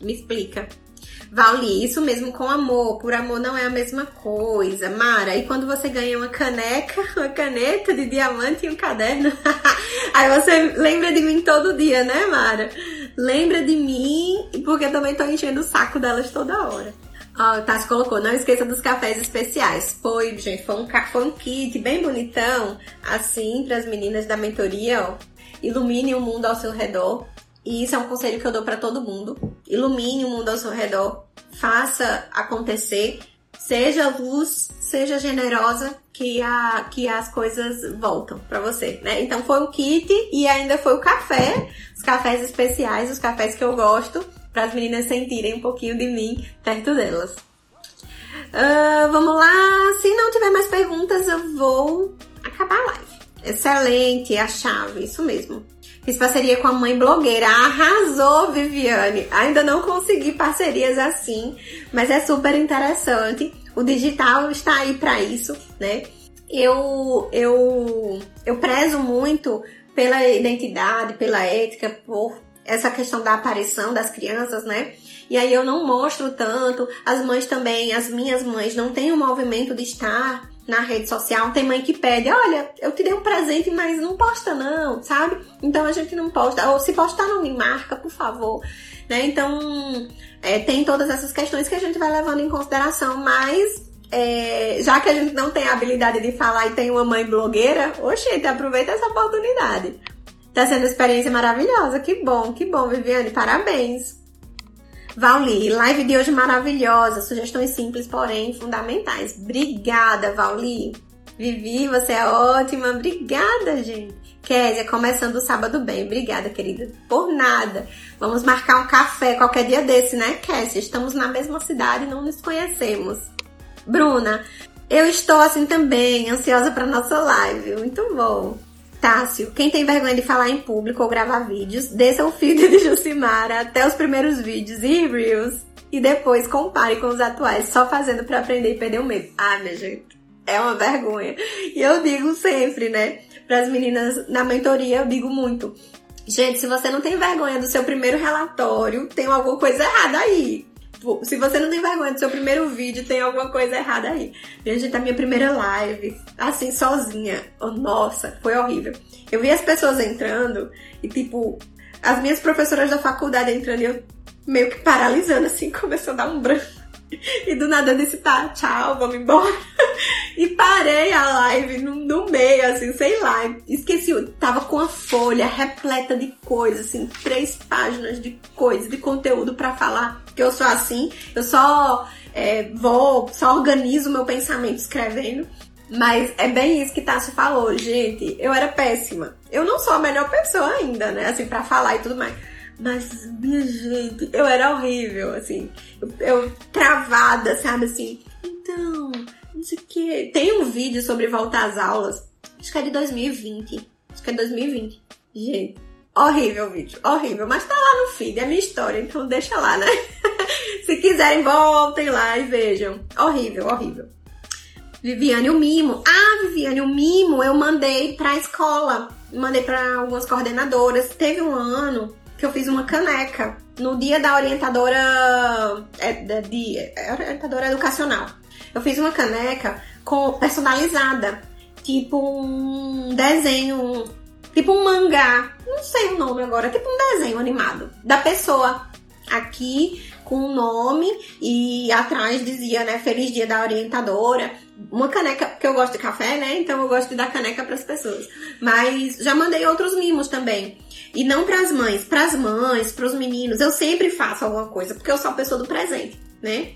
Me explica. Vauli, isso mesmo com amor. Por amor não é a mesma coisa. Mara, e quando você ganha uma caneca, uma caneta de diamante e um caderno? Aí você lembra de mim todo dia, né, Mara? Lembra de mim, porque eu também tô enchendo o saco delas toda hora. Ó, oh, Tassi colocou, não esqueça dos cafés especiais. Foi, gente, foi um, foi um kit bem bonitão, assim, para as meninas da mentoria, ó. Ilumine o mundo ao seu redor. E isso é um conselho que eu dou para todo mundo. Ilumine o mundo ao seu redor, faça acontecer, seja luz, seja generosa, que, a, que as coisas voltam para você, né? Então foi o kit e ainda foi o café, os cafés especiais, os cafés que eu gosto, para as meninas sentirem um pouquinho de mim perto delas. Uh, vamos lá, se não tiver mais perguntas, eu vou acabar a live. Excelente, a chave, isso mesmo. Fiz parceria com a mãe blogueira. Arrasou, Viviane. Ainda não consegui parcerias assim, mas é super interessante. O digital está aí para isso, né? Eu, eu, eu prezo muito pela identidade, pela ética, por essa questão da aparição das crianças, né? E aí eu não mostro tanto. As mães também, as minhas mães, não têm o movimento de estar na rede social. Tem mãe que pede, olha, eu te dei um presente, mas não posta não, sabe? Então a gente não posta. Ou se postar, não me marca, por favor. Né? Então, é, tem todas essas questões que a gente vai levando em consideração, mas é, já que a gente não tem a habilidade de falar e tem uma mãe blogueira, oxente, aproveita essa oportunidade. Tá sendo uma experiência maravilhosa, que bom, que bom, Viviane, parabéns. Vauli, live de hoje maravilhosa, sugestões simples, porém fundamentais. Obrigada, Vauli. Vivi, você é ótima. Obrigada, gente. Kézia, começando o sábado bem. Obrigada, querida. Por nada. Vamos marcar um café qualquer dia desse, né, Kézia? Estamos na mesma cidade e não nos conhecemos. Bruna, Eu estou assim também, ansiosa para nossa live. Muito bom. Tássio, quem tem vergonha de falar em público ou gravar vídeos, desça o feed de Jucimara até os primeiros vídeos e Reels e depois compare com os atuais, só fazendo para aprender e perder o medo. Ah, minha gente, é uma vergonha. E eu digo sempre, né, para as meninas na mentoria, eu digo muito. Gente, se você não tem vergonha do seu primeiro relatório, tem alguma coisa errada aí. Se você não tem vergonha do seu primeiro vídeo, tem alguma coisa errada aí. Gente, a minha primeira live, assim, sozinha. Oh, nossa, foi horrível. Eu vi as pessoas entrando e, tipo, as minhas professoras da faculdade entrando e eu meio que paralisando, assim, começou a dar um branco. E do nada eu disse, tá, tchau, vamos embora. E parei a live no, no, meio, assim, sei lá. Esqueci, tava com a folha repleta de coisas, assim, três páginas de coisa, de conteúdo para falar. Que eu sou assim, eu só é, vou, só organizo meu pensamento escrevendo. Mas é bem isso que Tassi falou, gente. Eu era péssima. Eu não sou a melhor pessoa ainda, né? Assim, para falar e tudo mais. Mas, minha gente, eu era horrível, assim. Eu, eu travada, sabe, assim. Então, não sei o que. Tem um vídeo sobre voltar às aulas. Acho que é de 2020. Acho que é 2020. Gente, horrível o vídeo. Horrível. Mas tá lá no feed, é minha história, então deixa lá, né? Se quiserem, voltem lá e vejam. Horrível, horrível. Viviane, o mimo. Ah, Viviane, o mimo eu mandei pra escola. Mandei para algumas coordenadoras. Teve um ano que eu fiz uma caneca no dia da orientadora é, de, é, orientadora educacional. Eu fiz uma caneca com personalizada, tipo um desenho, tipo um mangá, não sei o nome agora, tipo um desenho animado da pessoa aqui com o um nome e atrás dizia, né, feliz dia da orientadora. Uma caneca, porque eu gosto de café, né? Então eu gosto de dar caneca para as pessoas. Mas já mandei outros mimos também. E não para as mães, para as mães, para os meninos. Eu sempre faço alguma coisa, porque eu sou a pessoa do presente, né?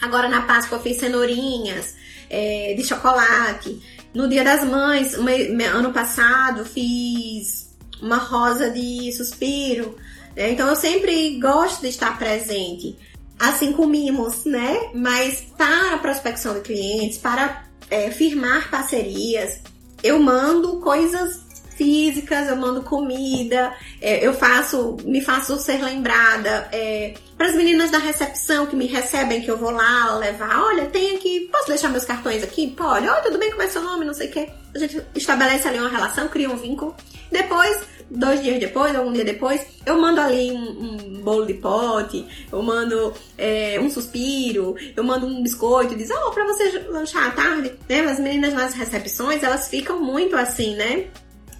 Agora na Páscoa eu fiz cenourinhas é, de chocolate. No Dia das Mães, ano passado, fiz uma rosa de suspiro. Né? Então eu sempre gosto de estar presente. Assim com mimos, né? Mas para prospecção de clientes, para é, firmar parcerias, eu mando coisas físicas, eu mando comida, é, eu faço, me faço ser lembrada. É, para as meninas da recepção que me recebem, que eu vou lá levar, olha, tem aqui, posso deixar meus cartões aqui? Pode, olha, tudo bem, como é seu nome, não sei o quê. A gente estabelece ali uma relação, cria um vínculo. Depois, dois dias depois, algum dia depois, eu mando ali um, um bolo de pote, eu mando é, um suspiro, eu mando um biscoito, diz, ó, oh, pra você lanchar à tarde, né? As meninas nas recepções, elas ficam muito assim, né?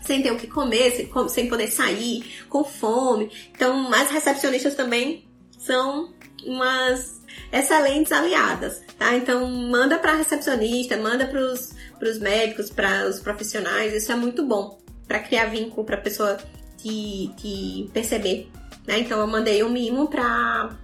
Sem ter o que comer, sem, sem poder sair, com fome. Então, as recepcionistas também são umas excelentes aliadas, tá? Então, manda para recepcionista, manda para os médicos, para os profissionais, isso é muito bom para criar vínculo, para a pessoa te, te perceber, né? Então, eu mandei um mimo para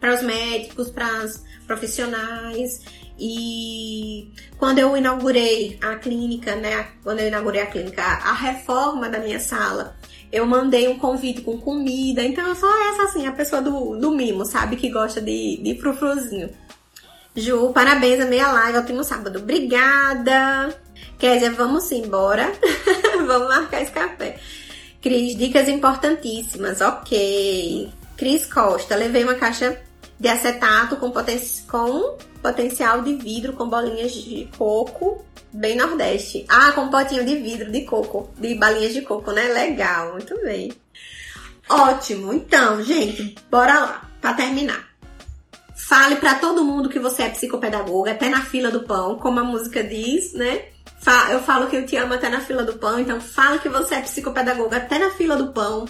para os médicos, para os profissionais e quando eu inaugurei a clínica, né? Quando eu inaugurei a clínica, a reforma da minha sala, eu mandei um convite com comida. Então eu sou essa assim, a pessoa do, do mimo, sabe? Que gosta de, de frufruzinho. Ju, parabéns, a meia live, ótimo sábado. Obrigada! Kézia, vamos embora. vamos marcar esse café. Cris, dicas importantíssimas. Ok. Cris Costa, levei uma caixa de acetato com, poten com potencial de vidro com bolinhas de coco, bem nordeste. Ah, com potinho de vidro de coco, de balinhas de coco, né? Legal, muito bem. Ótimo. Então, gente, bora lá, para terminar. Fale para todo mundo que você é psicopedagoga, até na fila do pão, como a música diz, né? Eu falo que eu te amo até na fila do pão, então fale que você é psicopedagoga até na fila do pão.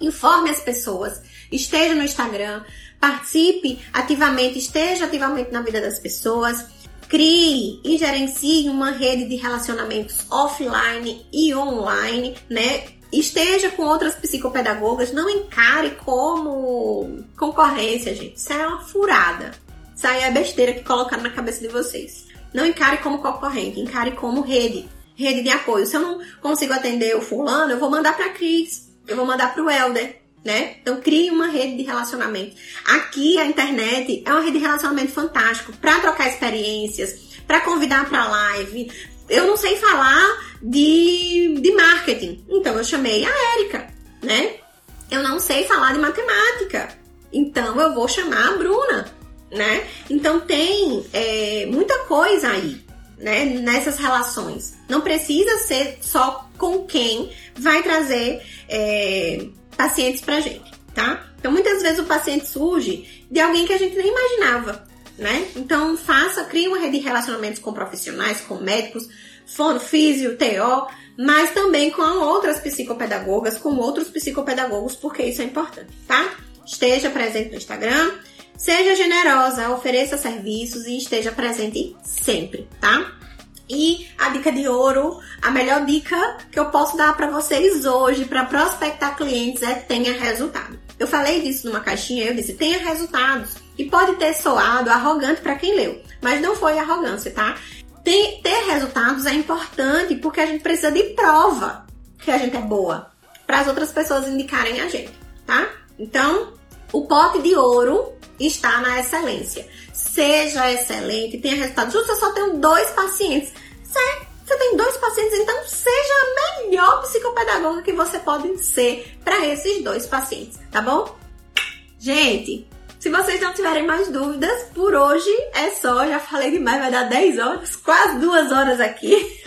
Informe as pessoas. Esteja no Instagram, participe ativamente, esteja ativamente na vida das pessoas, crie e gerencie uma rede de relacionamentos offline e online, né? Esteja com outras psicopedagogas, não encare como concorrência, gente. Isso é uma furada. Isso aí é besteira que colocaram na cabeça de vocês. Não encare como concorrente, encare como rede, rede de apoio. Se eu não consigo atender o fulano, eu vou mandar para Cris, eu vou mandar para o Helder, né? Então crie uma rede de relacionamento. Aqui a internet é uma rede de relacionamento fantástico para trocar experiências, para convidar para live. Eu não sei falar de, de marketing, então eu chamei a Érica, né? Eu não sei falar de matemática, então eu vou chamar a Bruna, né? Então tem é, muita coisa aí, né? Nessas relações. Não precisa ser só com quem vai trazer é, pacientes pra gente, tá? Então muitas vezes o paciente surge de alguém que a gente nem imaginava, né? Então faça, crie uma rede de relacionamentos com profissionais, com médicos, fono, físio, TO, mas também com outras psicopedagogas, com outros psicopedagogos, porque isso é importante, tá? Esteja presente no Instagram, seja generosa, ofereça serviços e esteja presente sempre, tá? E a dica de ouro, a melhor dica que eu posso dar para vocês hoje para prospectar clientes é tenha resultado. Eu falei disso numa caixinha, eu disse tenha resultados. E pode ter soado arrogante para quem leu, mas não foi arrogância, tá? Ter, ter resultados é importante porque a gente precisa de prova que a gente é boa para as outras pessoas indicarem a gente, tá? Então, o pote de ouro está na excelência. Seja excelente, tenha resultado. Justo, eu só tenho dois pacientes. Certo? Você tem dois pacientes, então seja a melhor psicopedagoga que você pode ser para esses dois pacientes, tá bom? Gente, se vocês não tiverem mais dúvidas, por hoje é só. Já falei demais, vai dar 10 horas, quase duas horas aqui.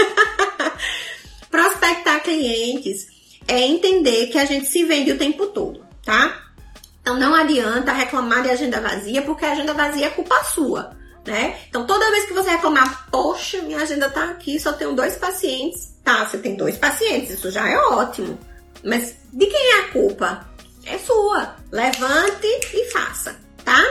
Prospectar clientes é entender que a gente se vende o tempo todo, tá? Então não adianta reclamar de agenda vazia, porque a agenda vazia é culpa sua, né? Então toda vez que você reclamar, poxa, minha agenda tá aqui, só tenho dois pacientes. Tá, você tem dois pacientes, isso já é ótimo. Mas de quem é a culpa? É sua. Levante e faça, tá?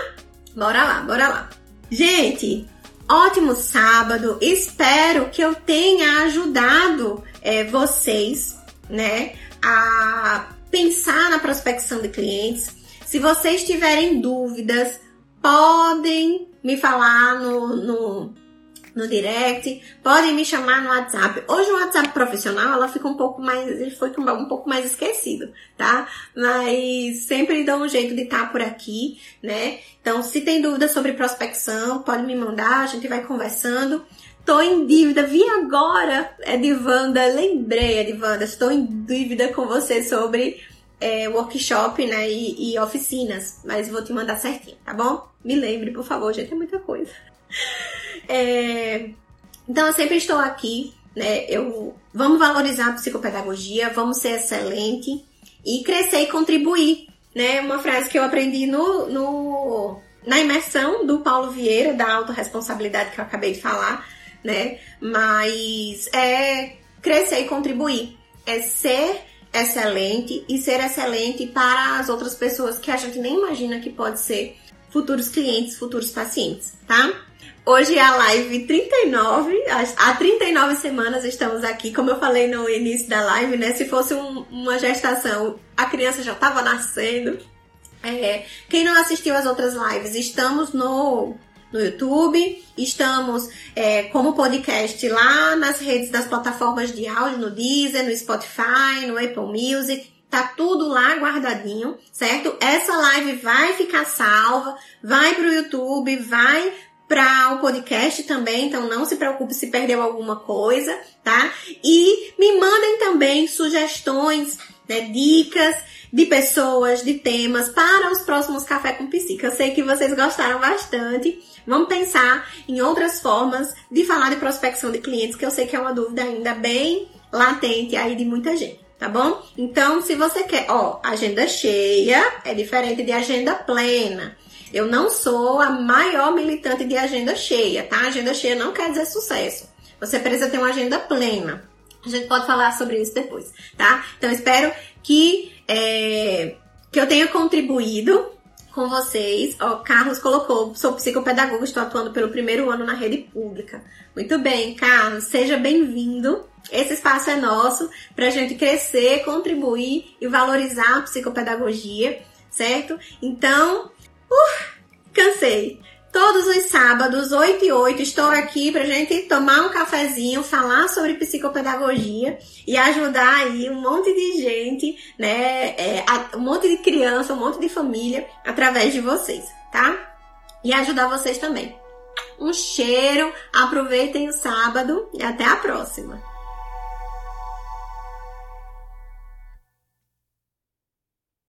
Bora lá, bora lá. Gente, ótimo sábado. Espero que eu tenha ajudado é, vocês, né, a pensar na prospecção de clientes se vocês tiverem dúvidas, podem me falar no, no, no direct, podem me chamar no WhatsApp. Hoje o WhatsApp profissional, ela fica um pouco mais, ele foi um pouco mais esquecido, tá? Mas sempre dou um jeito de estar por aqui, né? Então, se tem dúvida sobre prospecção, pode me mandar, a gente vai conversando. Tô em dívida, vi agora, Edivanda, lembrei, Edivanda, estou em dívida com você sobre é, workshop, né, e, e, oficinas, mas vou te mandar certinho, tá bom? Me lembre, por favor, gente, é muita coisa. É, então, eu sempre estou aqui, né, eu, vamos valorizar a psicopedagogia, vamos ser excelente e crescer e contribuir, né, uma frase que eu aprendi no, no na imersão do Paulo Vieira, da autorresponsabilidade que eu acabei de falar, né, mas é crescer e contribuir, é ser excelente e ser excelente para as outras pessoas que a gente nem imagina que pode ser futuros clientes, futuros pacientes, tá? Hoje é a live 39, há 39 semanas estamos aqui, como eu falei no início da live, né? Se fosse um, uma gestação, a criança já estava nascendo. É, quem não assistiu às outras lives, estamos no no YouTube, estamos é, como podcast lá nas redes das plataformas de áudio, no Deezer, no Spotify, no Apple Music, tá tudo lá guardadinho, certo? Essa live vai ficar salva, vai pro YouTube, vai para o podcast também, então não se preocupe se perdeu alguma coisa, tá? E me mandem também sugestões, né, dicas de pessoas, de temas para os próximos Café com Psica. Eu sei que vocês gostaram bastante. Vamos pensar em outras formas de falar de prospecção de clientes, que eu sei que é uma dúvida ainda bem latente aí de muita gente, tá bom? Então, se você quer, ó, agenda cheia é diferente de agenda plena. Eu não sou a maior militante de agenda cheia, tá? Agenda cheia não quer dizer sucesso. Você precisa ter uma agenda plena. A gente pode falar sobre isso depois, tá? Então, espero que, é, que eu tenha contribuído com vocês. Ó, Carlos colocou, sou psicopedagogo, estou atuando pelo primeiro ano na rede pública. Muito bem, Carlos, seja bem-vindo. Esse espaço é nosso para a gente crescer, contribuir e valorizar a psicopedagogia, certo? Então, uh, cansei. Todos os sábados, 8 e 8, estou aqui pra gente tomar um cafezinho, falar sobre psicopedagogia e ajudar aí um monte de gente, né? É, um monte de criança, um monte de família através de vocês, tá? E ajudar vocês também. Um cheiro, aproveitem o sábado e até a próxima!